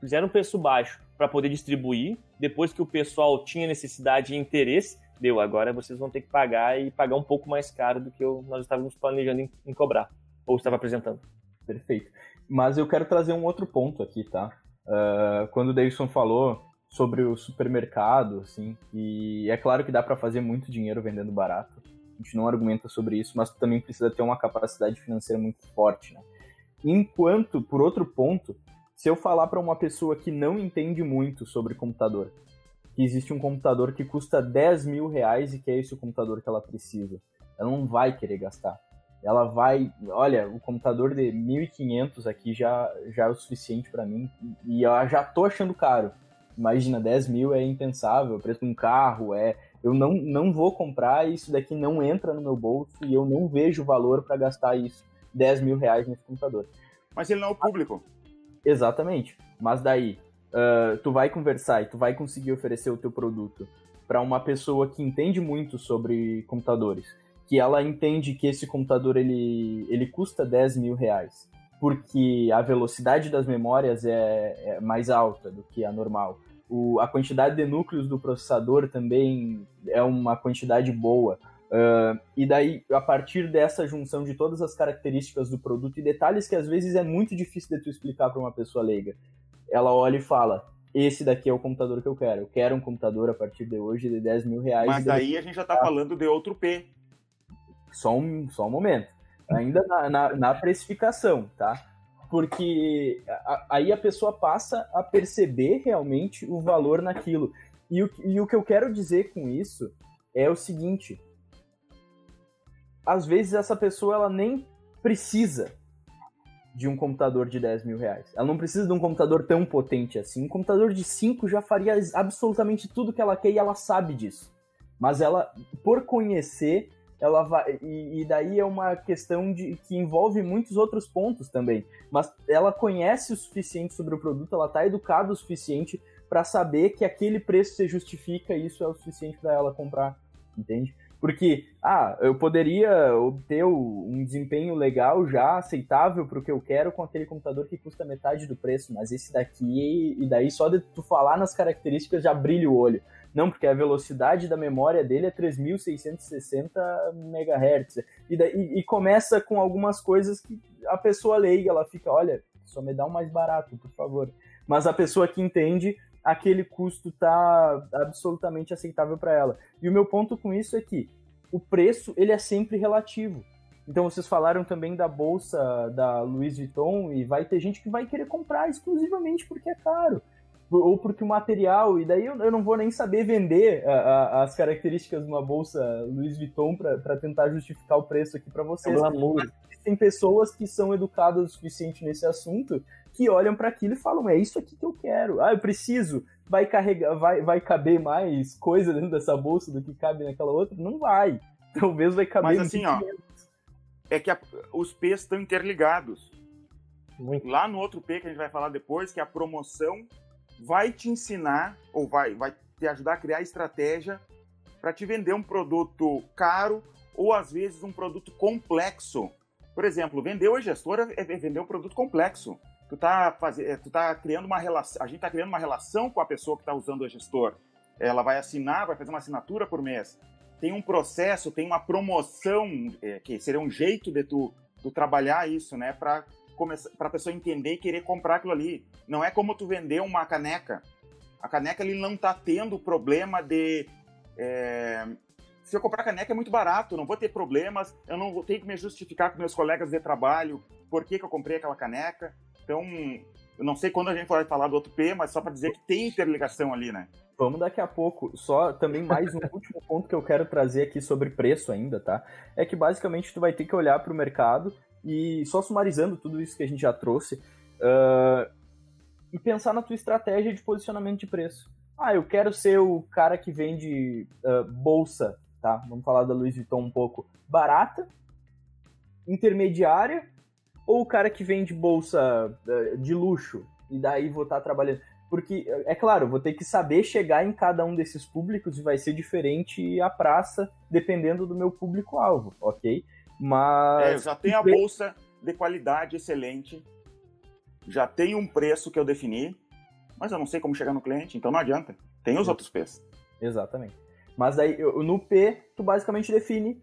Fizeram preço baixo para poder distribuir. Depois que o pessoal tinha necessidade e interesse, deu, agora vocês vão ter que pagar e pagar um pouco mais caro do que eu, nós estávamos planejando em, em cobrar, ou estava apresentando. Perfeito. Mas eu quero trazer um outro ponto aqui, tá? Uh, quando o Davidson falou sobre o supermercado, assim, e é claro que dá para fazer muito dinheiro vendendo barato. A gente não argumenta sobre isso, mas também precisa ter uma capacidade financeira muito forte, né? Enquanto, por outro ponto, se eu falar para uma pessoa que não entende muito sobre computador, que existe um computador que custa 10 mil reais e que é esse o computador que ela precisa, ela não vai querer gastar. Ela vai, olha, o computador de 1.500 aqui já, já é o suficiente para mim e eu já tô achando caro. Imagina, 10 mil é impensável, preço de um carro, é. Eu não, não vou comprar, isso daqui não entra no meu bolso e eu não vejo valor para gastar isso, 10 mil reais nesse computador. Mas ele não é o público. Exatamente. Mas daí, uh, tu vai conversar e tu vai conseguir oferecer o teu produto para uma pessoa que entende muito sobre computadores, que ela entende que esse computador ele, ele custa 10 mil reais, porque a velocidade das memórias é, é mais alta do que a normal. O, a quantidade de núcleos do processador também é uma quantidade boa. Uh, e daí, a partir dessa junção de todas as características do produto e detalhes que às vezes é muito difícil de tu explicar para uma pessoa leiga, ela olha e fala: esse daqui é o computador que eu quero. Eu quero um computador a partir de hoje de 10 mil reais. Mas daí a gente já está falando de outro P. Só um, só um momento. Ainda na, na, na precificação, tá? porque aí a pessoa passa a perceber realmente o valor naquilo. E o, e o que eu quero dizer com isso é o seguinte: às vezes essa pessoa ela nem precisa de um computador de 10 mil reais. Ela não precisa de um computador tão potente assim. Um computador de 5 já faria absolutamente tudo que ela quer e ela sabe disso. Mas ela, por conhecer, ela vai. E, e, daí é uma questão de que envolve muitos outros pontos também. Mas ela conhece o suficiente sobre o produto, ela está educada o suficiente para saber que aquele preço se justifica e isso é o suficiente para ela comprar, entende? Porque, ah, eu poderia obter um desempenho legal já, aceitável para o que eu quero com aquele computador que custa metade do preço, mas esse daqui, e daí só de tu falar nas características já brilha o olho. Não, porque a velocidade da memória dele é 3.660 MHz. E, daí, e começa com algumas coisas que a pessoa leiga, ela fica, olha, só me dá um mais barato, por favor. Mas a pessoa que entende aquele custo tá absolutamente aceitável para ela. E o meu ponto com isso é que o preço ele é sempre relativo. Então vocês falaram também da bolsa da Louis Vuitton e vai ter gente que vai querer comprar exclusivamente porque é caro ou porque o material, e daí eu, eu não vou nem saber vender a, a, as características de uma bolsa Louis Vuitton para tentar justificar o preço aqui para vocês. É Tem pessoas que são educadas o suficiente nesse assunto que olham para aquilo e falam: é isso aqui que eu quero. Ah, eu preciso. Vai carregar, vai, vai caber mais coisa dentro dessa bolsa do que cabe naquela outra? Não vai. Talvez vai caber. Mas assim, ó, é que a, os P's estão interligados. Muito. Lá no outro P que a gente vai falar depois, que é a promoção vai te ensinar ou vai, vai te ajudar a criar estratégia para te vender um produto caro ou às vezes um produto complexo. Por exemplo, vender o gestor é vender um produto complexo. Tu tá, fazendo, é, tu tá criando uma relação, a gente está criando uma relação com a pessoa que está usando o gestor. Ela vai assinar, vai fazer uma assinatura por mês. Tem um processo, tem uma promoção, é, que seria um jeito de tu, tu trabalhar isso, né, para para a pessoa entender e querer comprar aquilo ali. Não é como tu vender uma caneca. A caneca ele não está tendo problema de é, se eu comprar caneca é muito barato, não vou ter problemas, eu não vou ter que me justificar com meus colegas de trabalho por que, que eu comprei aquela caneca. Então, eu não sei quando a gente vai falar do outro P, mas só para dizer que tem interligação ali, né? Vamos daqui a pouco. Só também mais um último ponto que eu quero trazer aqui sobre preço ainda, tá? É que basicamente tu vai ter que olhar para o mercado e só sumarizando tudo isso que a gente já trouxe, uh, e pensar na tua estratégia de posicionamento de preço. Ah, eu quero ser o cara que vende uh, bolsa, tá? Vamos falar da Louis Vuitton um pouco. Barata, intermediária, ou o cara que vende bolsa uh, de luxo, e daí vou estar tá trabalhando. Porque, é claro, vou ter que saber chegar em cada um desses públicos e vai ser diferente a praça, dependendo do meu público-alvo, ok? Mas. É, eu já tenho a bolsa de qualidade excelente, já tenho um preço que eu defini, mas eu não sei como chegar no cliente, então não adianta. Tem os outros P's. Exatamente. Mas aí, no P, tu basicamente define,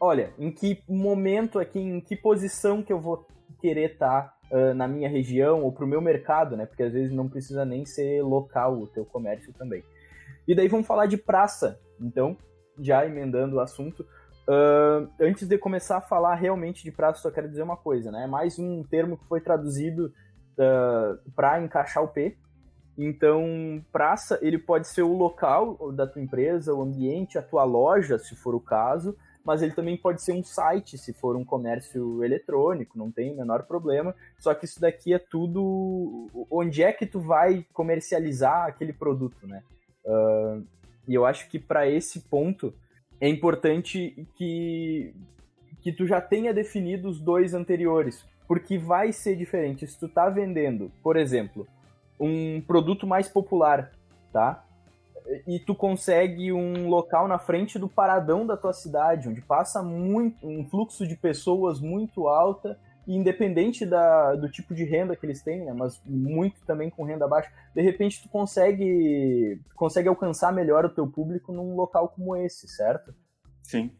olha, em que momento aqui, em que posição que eu vou querer estar tá, uh, na minha região ou para o meu mercado, né? Porque às vezes não precisa nem ser local o teu comércio também. E daí vamos falar de praça. Então, já emendando o assunto, Uh, antes de começar a falar realmente de praça, só quero dizer uma coisa, né? É mais um termo que foi traduzido uh, ah, para encaixar o P. Então, praça, ele pode ser o local da tua empresa, o ambiente, a tua loja, se for o caso, mas ele também pode ser um site, se for um comércio eletrônico, não tem o menor problema. Só que isso daqui é tudo onde é que tu vai comercializar aquele produto, né? Uh, e eu acho que para esse ponto é importante que, que tu já tenha definido os dois anteriores, porque vai ser diferente. Se tu tá vendendo, por exemplo, um produto mais popular, tá? E tu consegue um local na frente do paradão da tua cidade, onde passa muito um fluxo de pessoas muito alta, independente da, do tipo de renda que eles têm, né, mas muito também com renda baixa, de repente tu consegue, consegue alcançar melhor o teu público num local como esse, certo? Sim.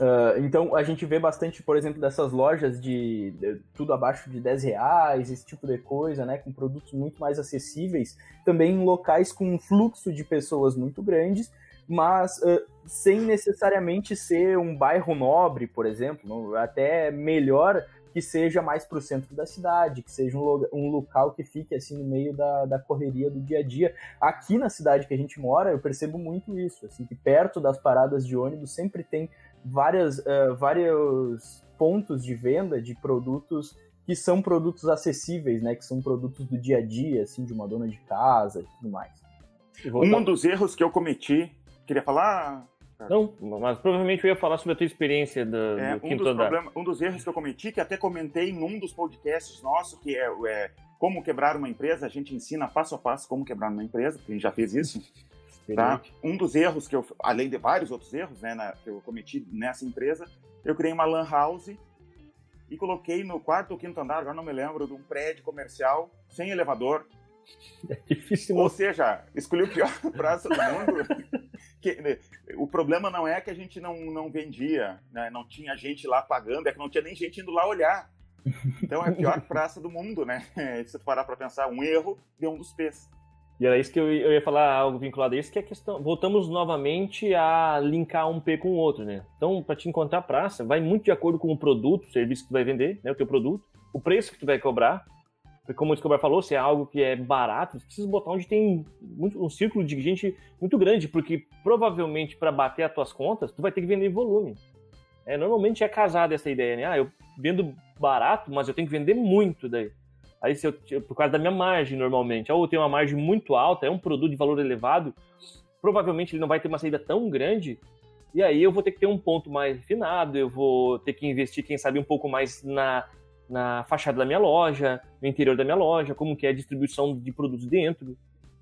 Uh, então a gente vê bastante, por exemplo, dessas lojas de, de, tudo abaixo de 10 reais, esse tipo de coisa, né? Com produtos muito mais acessíveis, também em locais com um fluxo de pessoas muito grandes, mas uh, sem necessariamente ser um bairro nobre, por exemplo, até melhor que seja mais para o centro da cidade, que seja um, um, local que fique assim no meio da, da correria do dia a dia. Aqui na cidade que a gente mora, eu percebo muito isso, assim, que perto das paradas de ônibus sempre tem várias, uh, vários pontos de venda de produtos que são produtos acessíveis, né? Que são produtos do dia a dia, assim, de uma dona de casa e tudo mais. Um dos erros que eu cometi, queria falar? Não, mas provavelmente eu ia falar sobre a tua experiência do, é, do um dos problema, Um dos erros que eu cometi, que até comentei num dos podcasts nossos, que é, é, como quebrar uma empresa, a gente ensina passo a passo como quebrar uma empresa, porque a gente já fez isso. tá? Um dos erros que eu, além de vários outros erros né, na, que eu cometi nessa empresa, eu criei uma lan house e coloquei no quarto ou quinto andar, agora não me lembro, de um prédio comercial sem elevador, é difícil. Ou seja, escolhi o pior praça do mundo. que, né, o problema não é que a gente não, não vendia, né? não tinha gente lá pagando, é que não tinha nem gente indo lá olhar. Então é a pior praça do mundo, né? Se parar para pensar, um erro de um dos pés. E era isso que eu, ia falar, algo vinculado a isso, que é a questão. Voltamos novamente a linkar um P com o outro, né? Então, para te encontrar praça, vai muito de acordo com o produto, o serviço que tu vai vender, né? O teu produto, o preço que tu vai cobrar, como o Escobar falou, se é algo que é barato, você precisa botar onde tem muito, um círculo de gente muito grande, porque provavelmente para bater as tuas contas, tu vai ter que vender volume. É, normalmente é casada essa ideia, né? Ah, eu vendo barato, mas eu tenho que vender muito daí. Aí, se eu, por causa da minha margem, normalmente, ou eu tenho uma margem muito alta, é um produto de valor elevado, provavelmente ele não vai ter uma saída tão grande, e aí eu vou ter que ter um ponto mais refinado, eu vou ter que investir, quem sabe, um pouco mais na na fachada da minha loja, no interior da minha loja, como que é a distribuição de produtos dentro.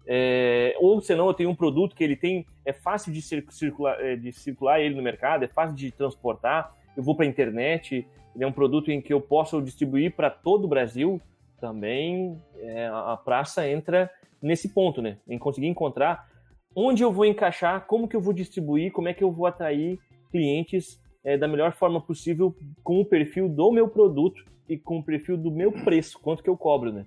É, ou senão eu tenho um produto que ele tem é fácil de circular, é, de circular ele no mercado, é fácil de transportar. Eu vou para a internet, ele é um produto em que eu posso distribuir para todo o Brasil. Também é, a praça entra nesse ponto, né? Em conseguir encontrar onde eu vou encaixar, como que eu vou distribuir, como é que eu vou atrair clientes é, da melhor forma possível com o perfil do meu produto e com o perfil do meu preço, quanto que eu cobro, né?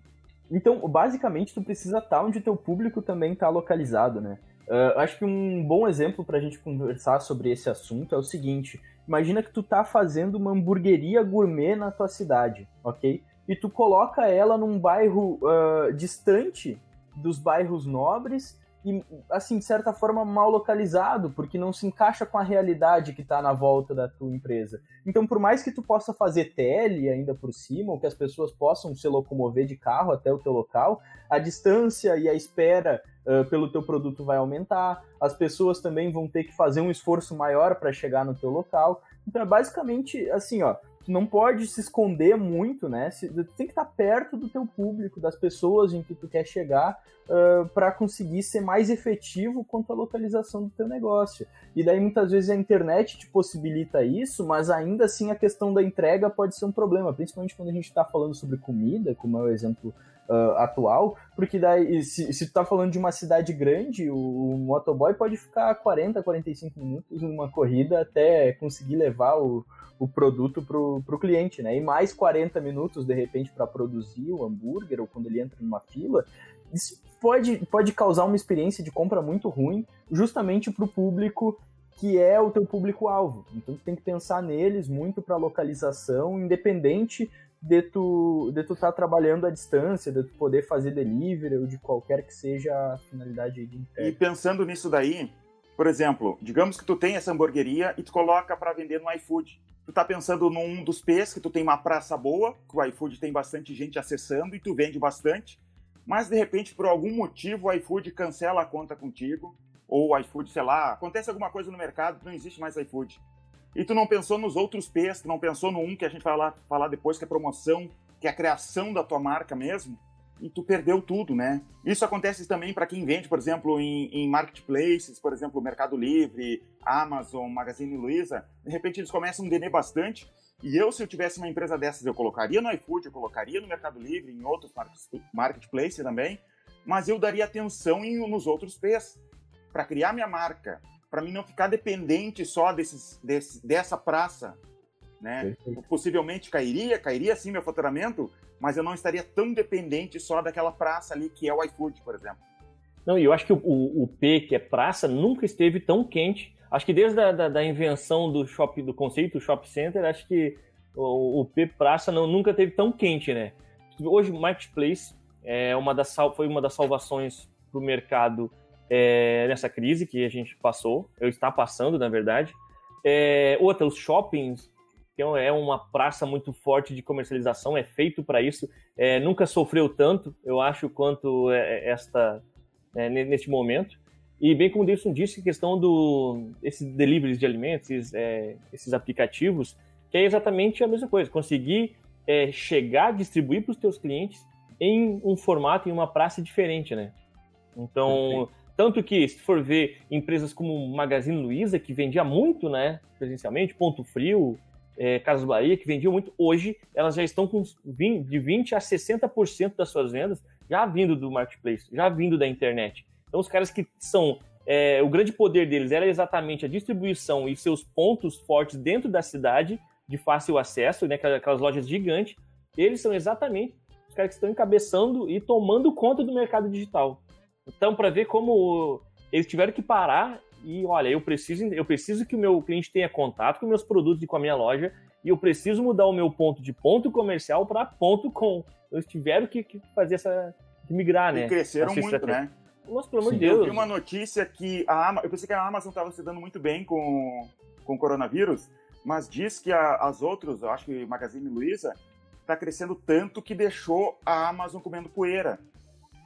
Então, basicamente, tu precisa estar onde o teu público também está localizado, né? Uh, acho que um bom exemplo para a gente conversar sobre esse assunto é o seguinte: imagina que tu tá fazendo uma hamburgueria gourmet na tua cidade, ok? E tu coloca ela num bairro uh, distante dos bairros nobres e, assim, de certa forma, mal localizado, porque não se encaixa com a realidade que está na volta da tua empresa. Então, por mais que tu possa fazer tele ainda por cima, ou que as pessoas possam se locomover de carro até o teu local, a distância e a espera uh, pelo teu produto vai aumentar, as pessoas também vão ter que fazer um esforço maior para chegar no teu local. Então, é basicamente assim, ó, não pode se esconder muito, né? Tu tem que estar perto do teu público, das pessoas em que tu quer chegar, uh, para conseguir ser mais efetivo quanto à localização do teu negócio. E daí muitas vezes a internet te possibilita isso, mas ainda assim a questão da entrega pode ser um problema, principalmente quando a gente está falando sobre comida, como é o exemplo uh, atual, porque daí, se, se tu tá falando de uma cidade grande, o, o motoboy pode ficar 40, 45 minutos numa corrida até conseguir levar o, o produto pro, pro cliente, né? E mais 40 minutos, de repente, para produzir o hambúrguer, ou quando ele entra numa fila, isso pode, pode causar uma experiência de compra muito ruim, justamente para o público que é o teu público-alvo. Então, tu tem que pensar neles muito para localização, independente de tu de tu estar tá trabalhando à distância, de tu poder fazer delivery ou de qualquer que seja a finalidade de entrega. E pensando nisso daí, por exemplo, digamos que tu tem essa hamburgueria e tu coloca para vender no iFood. Tu tá pensando num dos P's, que tu tem uma praça boa, que o iFood tem bastante gente acessando e tu vende bastante, mas de repente por algum motivo o iFood cancela a conta contigo, ou o iFood, sei lá, acontece alguma coisa no mercado, não existe mais iFood e tu não pensou nos outros P's, tu não pensou no um que a gente vai lá falar depois, que é promoção, que é a criação da tua marca mesmo, e tu perdeu tudo, né? Isso acontece também para quem vende, por exemplo, em, em, marketplaces, por exemplo, Mercado Livre, Amazon, Magazine Luiza, de repente eles começam a vender bastante, e eu, se eu tivesse uma empresa dessas, eu colocaria no iFood, eu colocaria no Mercado Livre, em outros marketplaces também, mas eu daria atenção em, nos outros P's, para criar minha marca, para mim não ficar dependente só desses, desse, dessa praça, né? Possivelmente cairia, cairia sim meu faturamento, mas eu não estaria tão dependente só daquela praça ali que é o iFood, por exemplo. Não, e eu acho que o, o, o, P, que é praça, nunca esteve tão quente. Acho que desde a da, da invenção do shopping, do conceito shopping center, acho que o, o P Praça não, nunca teve tão quente, né? Hoje o Marketplace é uma das, foi uma das salvações para o mercado é, nessa crise que a gente passou, eu está passando, na verdade. É, outra, os shoppings, que é uma praça muito forte de comercialização, é feito para isso, é, nunca sofreu tanto, eu acho, quanto é, esta é, neste momento. E bem como o Davidson disse, questão do esses deliveries de alimentos, esses, é, esses aplicativos, que é exatamente a mesma coisa, conseguir é, chegar, distribuir para os teus clientes em um formato, em uma praça diferente, né? Então, tanto que, se for ver empresas como Magazine Luiza, que vendia muito, né, presencialmente, Ponto Frio, é, Casas Bahia, que vendiam muito, hoje elas já estão com 20, de 20% a 60% das suas vendas já vindo do marketplace, já vindo da internet. Então, os caras que são. É, o grande poder deles era exatamente a distribuição e seus pontos fortes dentro da cidade, de fácil acesso, né, aquelas lojas gigantes. Eles são exatamente os caras que estão encabeçando e tomando conta do mercado digital. Então, para ver como eles tiveram que parar e, olha, eu preciso, eu preciso que o meu cliente tenha contato com meus produtos e com a minha loja e eu preciso mudar o meu ponto de ponto comercial para ponto com. Eles tiveram que, que fazer essa. Que migrar, né? E cresceram muito, estratégia. né? Nossa, pelo amor de Deus. Eu vi uma notícia que a Amazon, eu pensei que a Amazon estava se dando muito bem com, com o coronavírus, mas diz que a, as outras, eu acho que Magazine Luiza, está crescendo tanto que deixou a Amazon comendo poeira,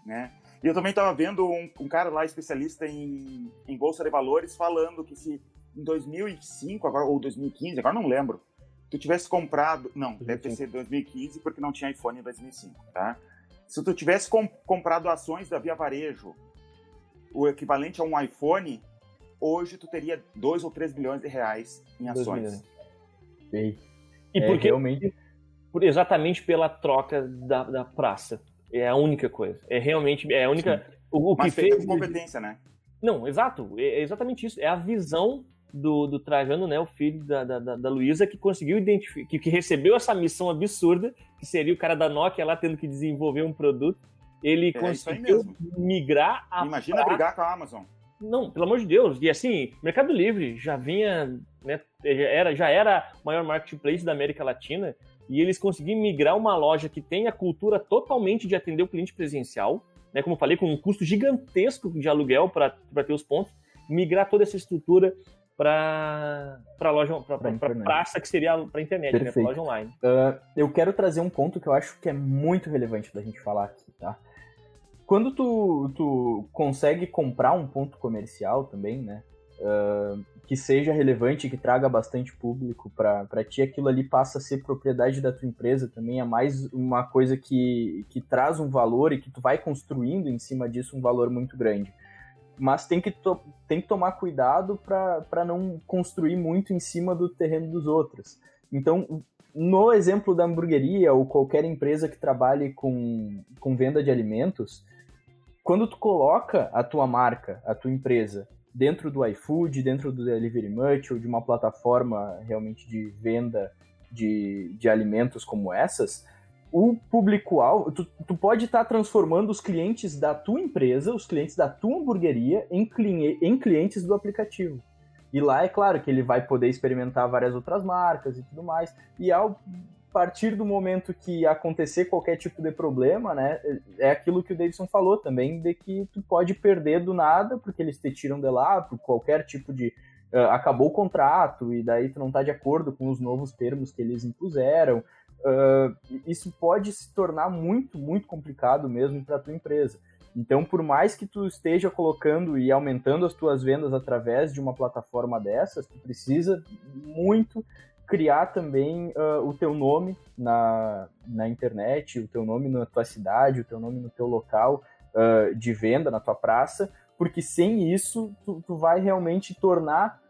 né? E eu também estava vendo um, um, cara lá, especialista em, em Bolsa de Valores, falando que se em 2005 agora, ou 2015, agora não lembro, tu tivesse comprado... Não, deve ter sido 2015, porque não tinha iPhone em 2005, tá? Se tu tivesse com, comprado ações da Via Varejo, o equivalente a um iPhone, hoje tu teria 2 ou 3 bilhões de reais em ações. E é, porque realmente por, exatamente pela troca da, da praça. É a única coisa. É realmente é a única. O, o Mas que fez com competência, né? Não, exato. É, é exatamente isso. É a visão do, do Trajano, né, o filho da, da, da Luísa, que conseguiu identificar, que, que, recebeu essa missão absurda, que seria o cara da Nokia lá tendo que desenvolver um produto. Ele é conseguiu migrar a. Imagina pra... brigar com a Amazon. Não, pelo amor de Deus. E assim, Mercado Livre já vinha, né, já era, já era o maior marketplace da América Latina e eles conseguiram migrar uma loja que tem a cultura totalmente de atender o cliente presencial, né, como eu falei, com um custo gigantesco de aluguel para ter os pontos, migrar toda essa estrutura para para loja para praça que seria para internet, né, loja online. Uh, eu quero trazer um ponto que eu acho que é muito relevante da gente falar aqui, tá? Quando tu, tu consegue comprar um ponto comercial também, né? Uh, que seja relevante, que traga bastante público para ti, aquilo ali passa a ser propriedade da tua empresa também, é mais uma coisa que, que traz um valor e que tu vai construindo em cima disso um valor muito grande. Mas tem que, to, tem que tomar cuidado para não construir muito em cima do terreno dos outros. Então, no exemplo da hamburgueria ou qualquer empresa que trabalhe com, com venda de alimentos, quando tu coloca a tua marca, a tua empresa, dentro do iFood, dentro do Delivery Much ou de uma plataforma realmente de venda de, de alimentos como essas, o público-alvo, tu, tu, pode estar tá transformando os clientes da tua empresa, os clientes da tua hamburgueria, em, em clientes do aplicativo. E lá é claro que ele vai poder experimentar várias outras marcas e tudo mais. E ao partir do momento que acontecer qualquer tipo de problema, né, é aquilo que o Davidson falou também, de que tu pode perder do nada, porque eles te tiram de lá, por qualquer tipo de... Uh, acabou o contrato, e daí tu não está de acordo com os novos termos que eles impuseram. Uh, isso pode se tornar muito, muito complicado mesmo para tua empresa. Então, por mais que tu esteja colocando e aumentando as tuas vendas através de uma plataforma dessas, tu precisa muito criar também uh, o teu nome na, na internet, o teu nome na tua cidade, o teu nome no teu local uh, de venda, na tua praça, porque sem isso tu, tu vai realmente tornar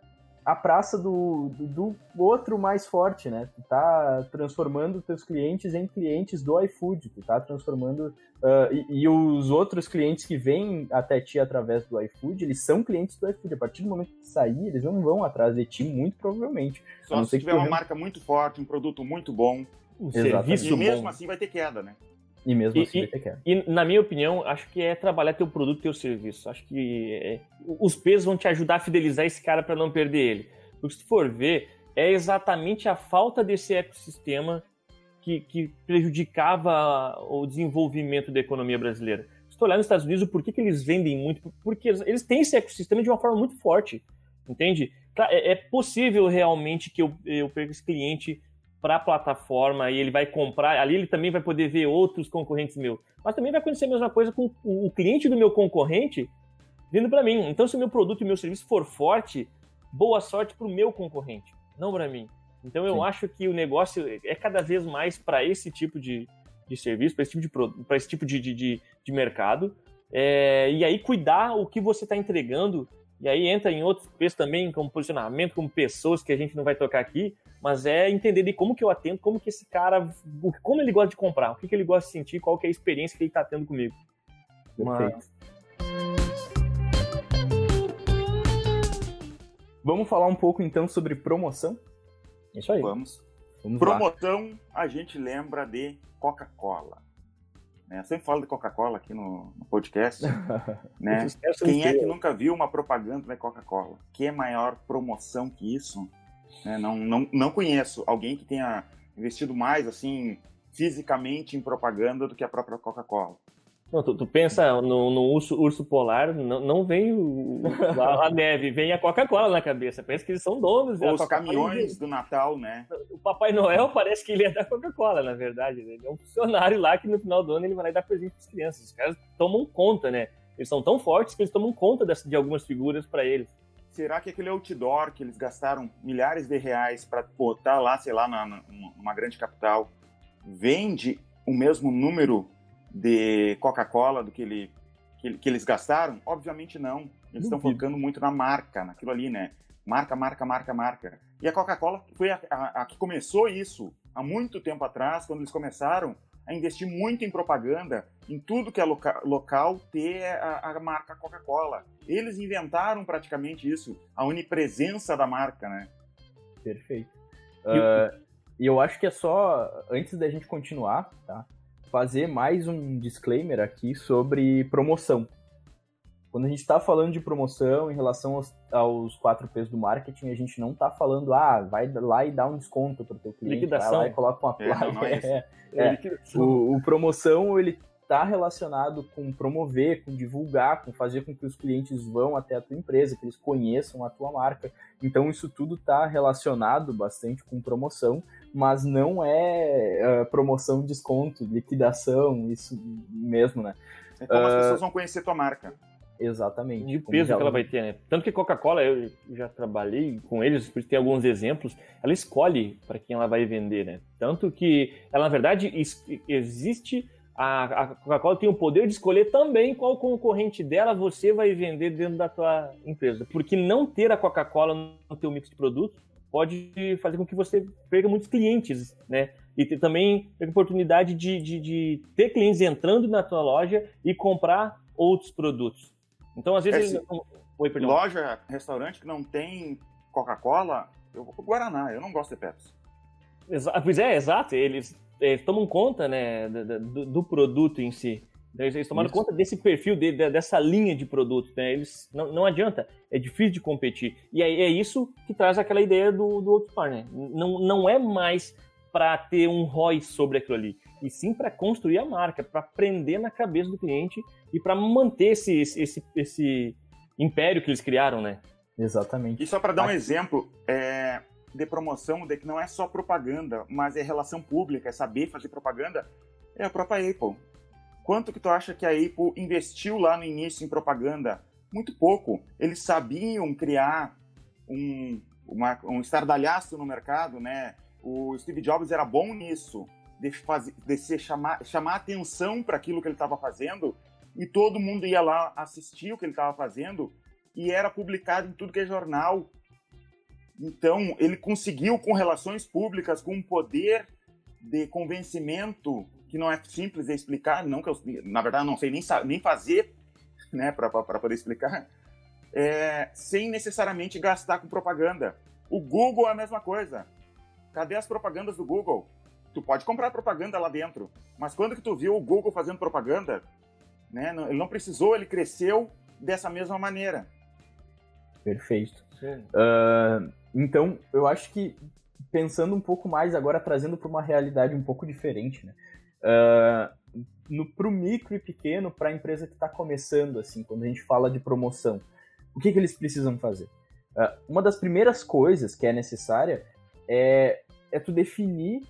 a praça do, do, do, outro mais forte, né? Tu tá transformando teus clientes em clientes do iFood, tu tá transformando uh, e, e, os outros clientes que vêm até ti através do iFood, eles são clientes do iFood. A partir do momento que sair, eles não vão atrás de ti, muito provavelmente. Só se tiver uma marca muito forte, um produto muito bom, um serviço e mesmo bom. assim vai ter queda, né? E mesmo assim ter queda. E, na minha opinião, acho que é trabalhar teu produto, teu serviço. Acho que é, os pesos vão te ajudar a fidelizar esse cara para não perder ele. Porque se tu for ver, é exatamente a falta desse ecossistema que, que prejudicava o desenvolvimento da economia brasileira. Se tu olhar nos Estados Unidos, por que, que eles vendem muito? Porque eles têm esse ecossistema de uma forma muito forte, entende? É, é possível realmente que eu, eu perca esse cliente para a plataforma e ele vai comprar, ali ele também vai poder ver outros concorrentes meus. Mas também vai acontecer a mesma coisa com o, cliente do meu concorrente vindo para mim. Então, se o meu produto e o meu serviço for forte, boa sorte para o meu concorrente, não para mim. Então, eu Sim. acho que o negócio é cada vez mais para esse tipo de, de serviço, para esse tipo de, esse tipo de, de, de, de mercado. É, e aí, cuidar o que você está entregando. E aí entra em outros pesos também, como posicionamento, como pessoas que a gente não vai tocar aqui, mas é entender de como que eu atendo, como que esse cara, como ele gosta de comprar, o que, que ele gosta de sentir, qual que é a experiência que ele está tendo comigo. Perfeito. Mas... Vamos falar um pouco então sobre promoção? Isso aí. Vamos. Vamos promoção, lá. a gente lembra de Coca-Cola. Né? Eu sempre falo de Coca-Cola aqui no, no podcast. né? Quem é que nunca viu uma propaganda da Coca-Cola? Que é maior promoção que isso? Né? Não, não, não conheço alguém que tenha investido mais assim fisicamente em propaganda do que a própria Coca-Cola. Não, tu, tu, pensa no, no urso, urso, polar, não, não vem o, a, a, neve, vem a Coca-Cola na cabeça. Pensa que eles são donos. Ou os caminhões do Natal, né? O Papai Noel parece que ele é da Coca-Cola, na verdade. Né? Ele é um funcionário lá que no final do ano ele vai lá e dá presente para as crianças. Os caras tomam conta, né? Eles são tão fortes que eles tomam conta de algumas figuras para eles. Será que aquele outdoor que eles gastaram milhares de reais para botar lá, sei lá, na, numa grande capital, vende o mesmo número de Coca-Cola do que, ele, que, que, eles gastaram? Obviamente não. Eles estão focando muito na marca, naquilo ali, né? Marca, marca, marca, marca. E a Coca-Cola foi a, a, a, que começou isso há muito tempo atrás, quando eles começaram a investir muito em propaganda, em tudo que é loca local ter a, a marca Coca-Cola. Eles inventaram praticamente isso, a onipresença da marca, né? Perfeito. Uh, e eu acho que é só, antes da gente continuar, tá? fazer mais um disclaimer aqui sobre promoção. Quando a gente está falando de promoção em relação aos, aos 4 P's do marketing, a gente não está falando, ah, vai lá e dá um desconto para o teu cliente, liquidação. vai lá e coloca uma placa. É, não, não é, é, é, o, o promoção, ele está relacionado com promover, com divulgar, com fazer com que os clientes vão até a tua empresa, que eles conheçam a tua marca. Então isso tudo está relacionado bastante com promoção, mas não é uh, promoção, desconto, liquidação, isso mesmo, né? Então uh, as pessoas vão conhecer tua marca. Exatamente. E o peso que ela vai ter, né? Tanto que Coca-Cola, eu já trabalhei com eles, por tem alguns exemplos, ela escolhe para quem ela vai vender, né? Tanto que ela, na verdade, existe a, a Coca-Cola tem o poder de escolher também qual concorrente dela você vai vender dentro da tua empresa. Porque não ter a Coca-Cola no teu mix de produtos pode fazer com que você perca muitos clientes, né? E ter também a oportunidade de, de, de, ter clientes entrando na tua loja e comprar outros produtos. Então, às vezes... Esse, Oi, perdão. Loja, restaurante que não tem Coca-Cola, eu vou pro Guaraná, eu não gosto de Pepsi. Exa pois é, exato. Eles, eles tomam conta né, do, do produto em si. Então, eles tomaram Isso. conta desse perfil, de, de, dessa linha de produto. Né? Eles, não, não adianta, é difícil de competir. E é, é isso que traz aquela ideia do, do Outpar. Né? Não, não é mais para ter um ROI sobre aquilo ali, e sim para construir a marca, para prender na cabeça do cliente e para manter esse, esse, esse império que eles criaram, né? Exatamente. E só para dar um exemplo é, de promoção, de que não é só propaganda, mas é relação pública, é saber fazer propaganda, é a própria Apple. Quanto que tu acha que a Apple investiu lá no início em propaganda? Muito pouco. Eles sabiam criar um, uma, um estardalhaço no mercado, né? O Steve Jobs era bom nisso, de, fazer, de se chamar, chamar atenção para aquilo que ele estava fazendo, e todo mundo ia lá assistir o que ele estava fazendo, e era publicado em tudo que é jornal. Então, ele conseguiu, com relações públicas, com um poder de convencimento que não é simples de explicar, não que eu, na verdade, não sei nem, nem fazer, né, para poder explicar, é, sem necessariamente gastar com propaganda. O Google é a mesma coisa. Cadê as propagandas do Google? Tu pode comprar propaganda lá dentro, mas quando que tu viu o Google fazendo propaganda? Né? Ele não precisou, ele cresceu dessa mesma maneira. Perfeito. Uh, Então, eu acho que pensando um pouco mais agora, trazendo para uma realidade um pouco diferente, né? Uh, no, pro micro e pequeno, para a empresa que está começando, assim, quando a gente fala de promoção, o que, que eles precisam fazer? Uh, uma das primeiras coisas que é necessária é, é tu definir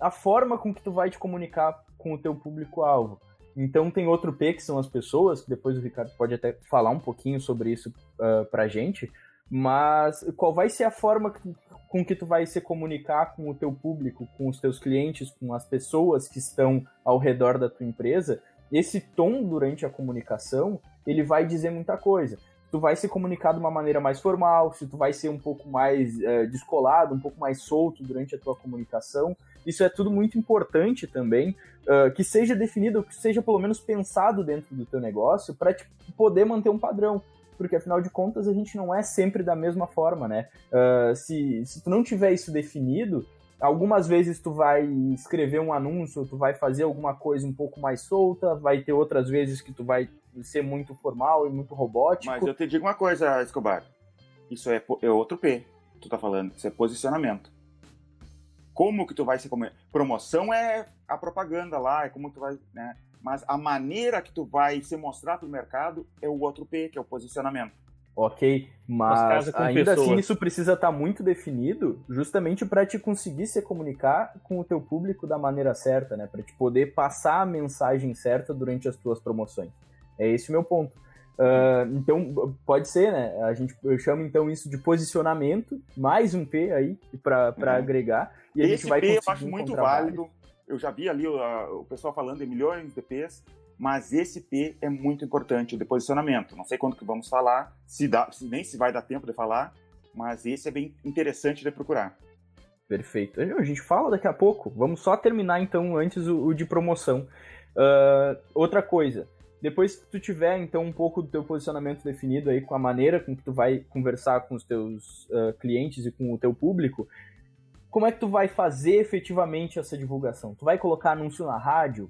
a forma com que tu vai te comunicar com o teu público-alvo. Então tem outro P, que são as pessoas, que depois o Ricardo pode até falar um pouquinho sobre isso uh, pra gente, mas qual vai ser a forma com que tu vai se comunicar com o teu público, com os teus clientes, com as pessoas que estão ao redor da tua empresa? Esse tom durante a comunicação, ele vai dizer muita coisa tu vai se comunicar de uma maneira mais formal, se tu vai ser um pouco mais é, descolado, um pouco mais solto durante a tua comunicação. Isso é tudo muito importante também, uh, que seja definido, que seja pelo menos pensado dentro do teu negócio para poder manter um padrão. Porque afinal de contas a gente não é sempre da mesma forma, né? Uh, se, se tu não tiver isso definido, algumas vezes tu vai escrever um anúncio, tu vai fazer alguma coisa um pouco mais solta, vai ter outras vezes que tu vai ser muito formal e muito robótico. Mas eu te digo uma coisa, Escobar. Isso é, é outro P que tu tá falando. Isso é posicionamento. Como que tu vai se? Promoção é a propaganda lá, é como tu vai, né? Mas a maneira que tu vai se mostrar para o mercado é o outro P, que é o posicionamento. Ok, mas ainda pessoas. assim isso precisa estar tá muito definido, justamente para te conseguir se comunicar com o teu público da maneira certa, né? Para te poder passar a mensagem certa durante as tuas promoções. É esse o meu ponto. Uh, então, pode ser, né? A gente, eu chamo então isso de posicionamento, mais um P aí para uhum. agregar. E a Esse gente vai P eu acho muito válido. Eu já vi ali o, o pessoal falando em milhões de P's, mas esse P é muito importante, o de posicionamento. Não sei quanto que vamos falar, se dá, nem se vai dar tempo de falar, mas esse é bem interessante de procurar. Perfeito. A gente fala daqui a pouco. Vamos só terminar então antes o, o de promoção. Uh, outra coisa, depois que tu tiver, então, um pouco do teu posicionamento definido aí com a maneira com que tu vai conversar com os teus uh, clientes e com o teu público, como é que tu vai fazer efetivamente essa divulgação? Tu vai colocar anúncio na rádio?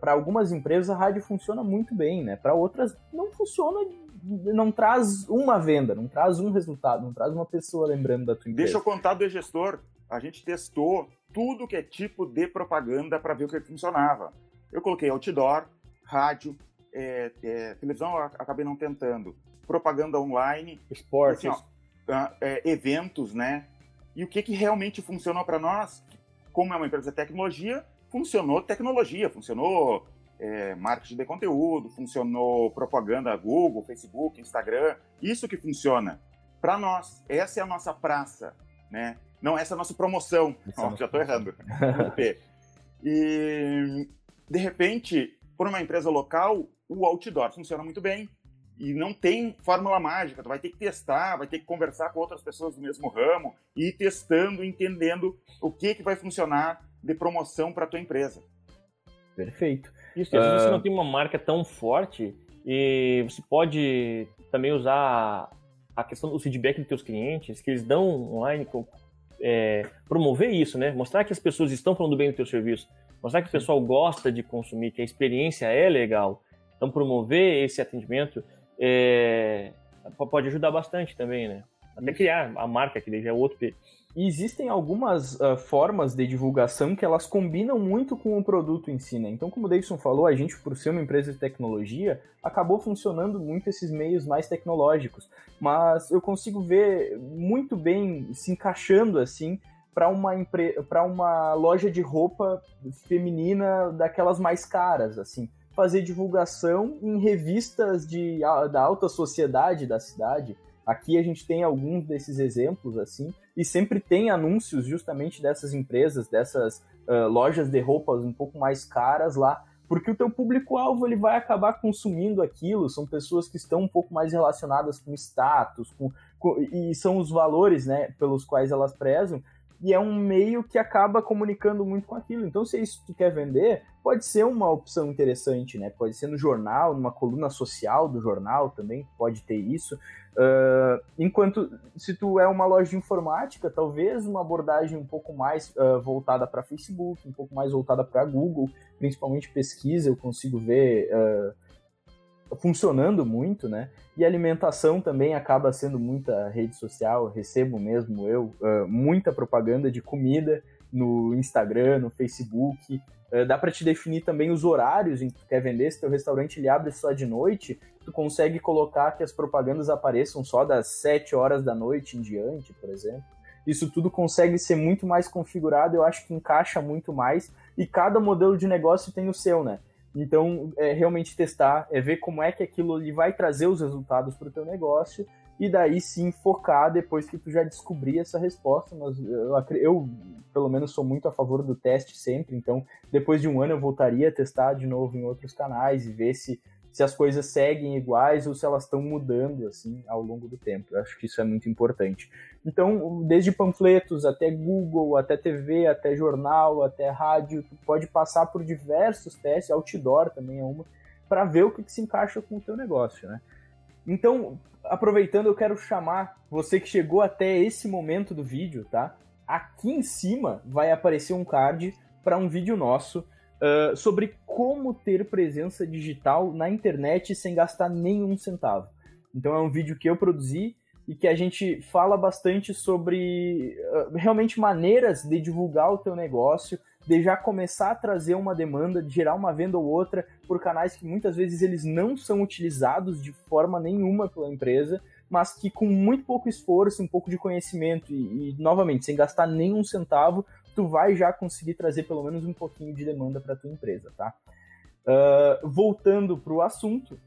Para algumas empresas a rádio funciona muito bem, né? Para outras não funciona, não traz uma venda, não traz um resultado, não traz uma pessoa lembrando da tua empresa. Deixa eu contar do gestor. A gente testou tudo que é tipo de propaganda para ver o que funcionava. Eu coloquei outdoor, rádio, é, é, televisão acabei não tentando, propaganda online, esportes, assim, ó, é, eventos, né? E o que, que realmente funcionou para nós? Como é uma empresa de tecnologia, funcionou tecnologia, funcionou é, marketing de conteúdo, funcionou propaganda Google, Facebook, Instagram, isso que funciona para nós. Essa é a nossa praça, né? Não, essa é a nossa promoção. Oh, já estou errando. e de repente, por uma empresa local, o outdoor funciona muito bem e não tem fórmula mágica. Tu vai ter que testar, vai ter que conversar com outras pessoas do mesmo ramo e ir testando, entendendo o que, que vai funcionar de promoção para tua empresa. Perfeito. Isso, às vezes uh... você não tem uma marca tão forte e você pode também usar a questão do feedback dos teus clientes, que eles dão online, é, promover isso, né? Mostrar que as pessoas estão falando bem do teu serviço, mostrar que o pessoal gosta de consumir, que a experiência é legal. Então, promover esse atendimento é, pode ajudar bastante também, né? Até Isso. criar a marca, que já é outro. Existem algumas uh, formas de divulgação que elas combinam muito com o produto em si, né? Então, como o Davidson falou, a gente, por ser uma empresa de tecnologia, acabou funcionando muito esses meios mais tecnológicos. Mas eu consigo ver muito bem se encaixando assim para uma, para uma loja de roupa feminina daquelas mais caras, assim fazer divulgação em revistas de, da alta sociedade da cidade. Aqui a gente tem alguns desses exemplos, assim, e sempre tem anúncios justamente dessas empresas, dessas uh, lojas de roupas um pouco mais caras lá, porque o teu público-alvo ele vai acabar consumindo aquilo, são pessoas que estão um pouco mais relacionadas com status, com, com, e são os valores né, pelos quais elas prezam, e é um meio que acaba comunicando muito com aquilo. Então, se é isso que tu quer vender, pode ser uma opção interessante, né? Pode ser no jornal, numa coluna social do jornal também, pode ter isso. Uh, enquanto, se tu é uma loja de informática, talvez uma abordagem um pouco mais uh, voltada para Facebook, um pouco mais voltada para Google, principalmente pesquisa, eu consigo ver uh, funcionando muito, né? E alimentação também acaba sendo muita rede social, recebo mesmo eu uh, muita propaganda de comida no Instagram, no Facebook. Uh, dá para te definir também os horários em que tu quer vender. Se teu restaurante ele abre só de noite, tu consegue colocar que as propagandas apareçam só das 7 horas da noite em diante, por exemplo. Isso tudo consegue ser muito mais configurado, eu acho que encaixa muito mais e cada modelo de negócio tem o seu, né? Então, é realmente testar, é ver como é que aquilo ali vai trazer os resultados para o teu negócio e daí sim focar depois que tu já descobrir essa resposta. Mas eu, eu, pelo menos, sou muito a favor do teste sempre, então depois de um ano eu voltaria a testar de novo em outros canais e ver se se as coisas seguem iguais ou se elas estão mudando assim ao longo do tempo. Eu acho que isso é muito importante. Então, desde panfletos até Google, até TV, até jornal, até rádio, tu pode passar por diversos testes, outdoor também é uma, para ver o que, que se encaixa com o teu negócio, né? Então, aproveitando, eu quero chamar você que chegou até esse momento do vídeo, tá? Aqui em cima vai aparecer um card para um vídeo nosso uh, sobre como ter presença digital na internet sem gastar nenhum centavo. Então é um vídeo que eu produzi e que a gente fala bastante sobre uh, realmente maneiras de divulgar o teu negócio, de já começar a trazer uma demanda, de gerar uma venda ou outra por canais que muitas vezes eles não são utilizados de forma nenhuma pela empresa, mas que com muito pouco esforço, um pouco de conhecimento e, e novamente, sem gastar nenhum centavo, tu vai já conseguir trazer pelo menos um pouquinho de demanda para tua empresa, tá? Uh, voltando para o assunto,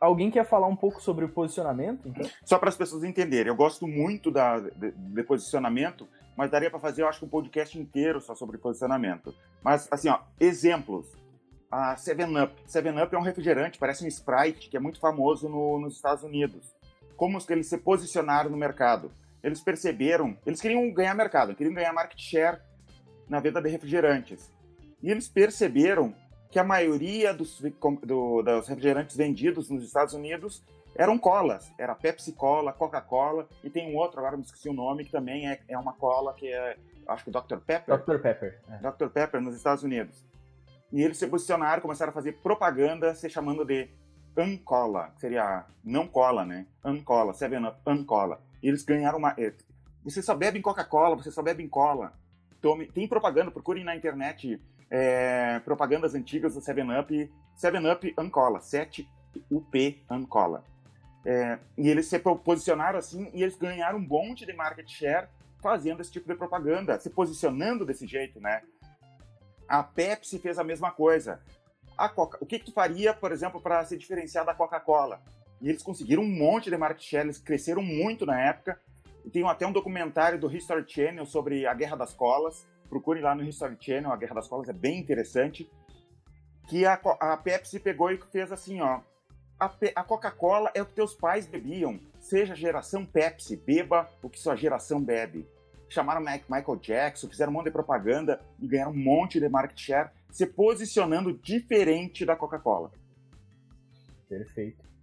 alguém quer falar um pouco sobre o posicionamento? Então? Só para as pessoas entenderem, eu gosto muito da, de, de posicionamento, mas daria para fazer, eu acho, um podcast inteiro só sobre posicionamento. Mas, assim, ó, exemplos. A 7-Up. 7-Up é um refrigerante, parece um Sprite, que é muito famoso no, nos Estados Unidos. Como eles se posicionaram no mercado? Eles perceberam, eles queriam ganhar mercado, queriam ganhar market share na venda de refrigerantes. E eles perceberam que a maioria dos, do, dos refrigerantes vendidos nos Estados Unidos eram colas. Era Pepsi Cola, Coca-Cola e tem um outro, agora me esqueci o nome, que também é, é uma cola que é, acho que Dr. Pepper. Dr. Pepper. É. Dr. Pepper nos Estados Unidos. E eles se posicionaram, começaram a fazer propaganda se chamando de Uncola, que seria não cola, né? Uncola, Seven Up, Uncola. Eles ganharam uma. É, você só bebe em Coca-Cola, você só bebe em cola. Tome, tem propaganda, procurem na internet é, propagandas antigas do 7-Up, 7-Up Ancola, 7UP Ancola. É, e eles se posicionaram assim e eles ganharam um monte de market share fazendo esse tipo de propaganda, se posicionando desse jeito, né? A Pepsi fez a mesma coisa. A Coca, o que, que tu faria, por exemplo, para se diferenciar da Coca-Cola? E eles conseguiram um monte de market share, eles cresceram muito na época. Tem até um documentário do History Channel sobre a Guerra das Colas. Procure lá no History Channel, a Guerra das Colas é bem interessante. Que a, a Pepsi pegou e fez assim, ó. A, a Coca-Cola é o que teus pais bebiam. Seja geração Pepsi, beba o que sua geração bebe. Chamaram Michael Jackson, fizeram um monte de propaganda e ganharam um monte de market share, se posicionando diferente da Coca-Cola. Perfeito.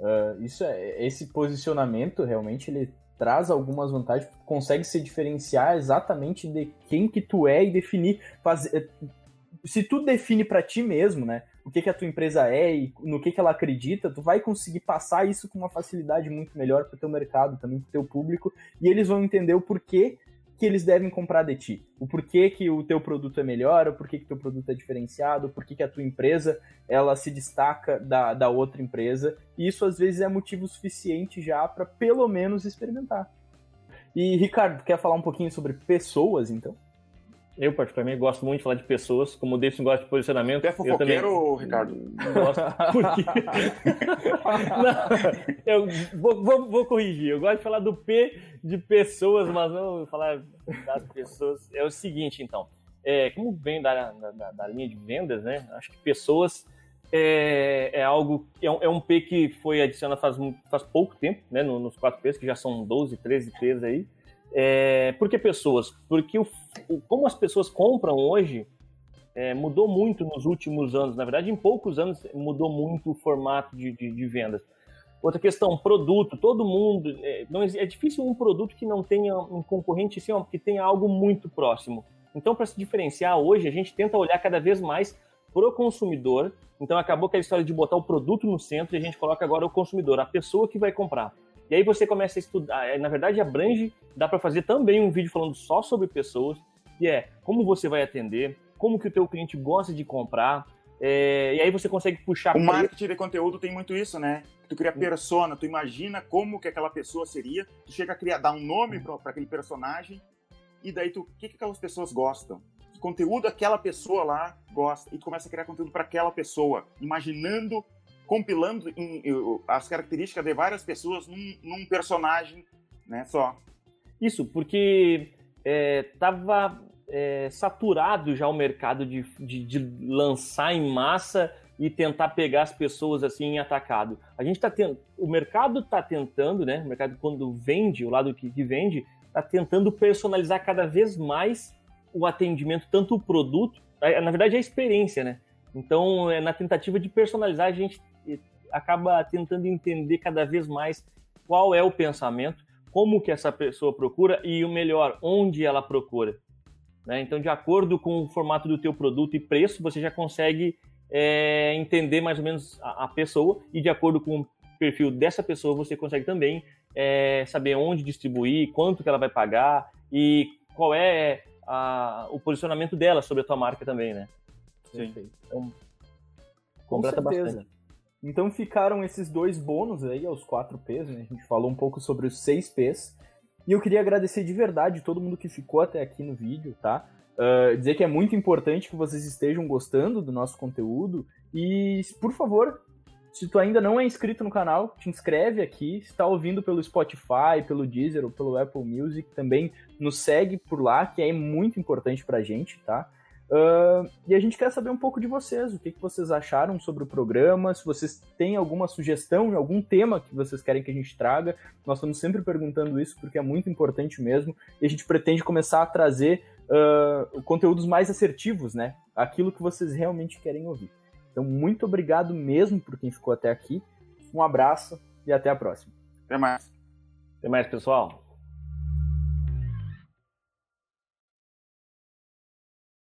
Uh, isso é, esse posicionamento realmente ele traz algumas vantagens, consegue se diferenciar exatamente de quem que tu é e definir, fazer, se tu define para ti mesmo, né, o que que a tua empresa é e no que que ela acredita, tu vai conseguir passar isso com uma facilidade muito melhor para o teu mercado, também para o teu público, e eles vão entender o porquê que eles devem comprar de ti. O porquê que o teu produto é melhor, o porquê que teu produto é diferenciado, o porquê que a tua empresa ela se destaca da, da outra empresa. E isso às vezes é motivo suficiente já para pelo menos experimentar. E Ricardo, quer falar um pouquinho sobre pessoas, então? Eu, particularmente, gosto muito de falar de pessoas, como o Davidson gosta de posicionamento. é fofoqueiro, eu também... Ricardo? Gosto. Porque... não, eu vou, vou, vou, corrigir. Eu gosto de falar do P de pessoas, mas não falar das pessoas. É o seguinte, então. É, como vem da, da, da, linha de vendas, né? Acho que pessoas é, é algo... É um, é um P que foi adicionado faz, faz pouco tempo, né? Nos quatro P's, que já são 12, 13 P's aí. É, por que pessoas? Porque o, o, como as pessoas compram hoje é, mudou muito nos últimos anos. Na verdade, em poucos anos mudou muito o formato de, de, de vendas. Outra questão, produto. Todo mundo. É, não, é difícil um produto que não tenha um concorrente assim, que tenha algo muito próximo. Então, para se diferenciar hoje, a gente tenta olhar cada vez mais pro consumidor. Então acabou aquela história de botar o produto no centro e a gente coloca agora o consumidor, a pessoa que vai comprar. E aí você começa a estudar, é, na verdade abrange, dá para fazer também um vídeo falando só sobre pessoas, que é como você vai atender, como que o teu cliente gosta de comprar, é, e aí você consegue puxar... O marketing de conteúdo tem muito isso, né? Tu cria persona, tu imagina como que aquela pessoa seria, tu chega a criar, dar um nome para aquele personagem, e daí tu, o que, que aquelas pessoas gostam? Que conteúdo aquela pessoa lá gosta? E tu começa a criar conteúdo para aquela pessoa, imaginando, compilando em, as características de várias pessoas num, num personagem, né, só. Isso, porque é, tava é, saturado já o mercado de, de, de, lançar em massa e tentar pegar as pessoas assim em atacado. A gente tendo, o mercado está tentando, né? O mercado quando vende, o lado que, que vende, está tentando personalizar cada vez mais o atendimento, tanto o produto, na verdade é a experiência, né? Então, é, na tentativa de personalizar, a gente é, acaba tentando entender cada vez mais qual é o pensamento, como que essa pessoa procura e o melhor, onde ela procura. Né? Então, de acordo com o formato do teu produto e preço, você já consegue é, entender mais ou menos a, a, pessoa e de acordo com o perfil dessa pessoa, você consegue também é, saber onde distribuir, quanto que ela vai pagar e qual é a, o posicionamento dela sobre a tua marca também, né? Sim. Então, completa bastante. Então ficaram esses dois bônus aí aos 4 P's, né? A gente falou um pouco sobre os 6 P's. E eu queria agradecer de verdade todo mundo que ficou até aqui no vídeo, tá? Uh, dizer que é muito importante que vocês estejam gostando do nosso conteúdo. E, por favor, se tu ainda não é inscrito no canal, te inscreve aqui. Se está ouvindo pelo Spotify, pelo Deezer ou pelo Apple Music, também nos segue por lá, que é muito importante pra gente, tá? Uh, e a gente quer saber um pouco de vocês, o que, que vocês acharam sobre o programa, se vocês têm alguma sugestão, algum tema que vocês querem que a gente traga. Nós estamos sempre perguntando isso porque é muito importante mesmo, e a gente pretende começar a trazer uh, conteúdos mais assertivos, né? Aquilo que vocês realmente querem ouvir. Então, muito obrigado mesmo por quem ficou até aqui. Um abraço e até a próxima. Até mais. Até mais, pessoal.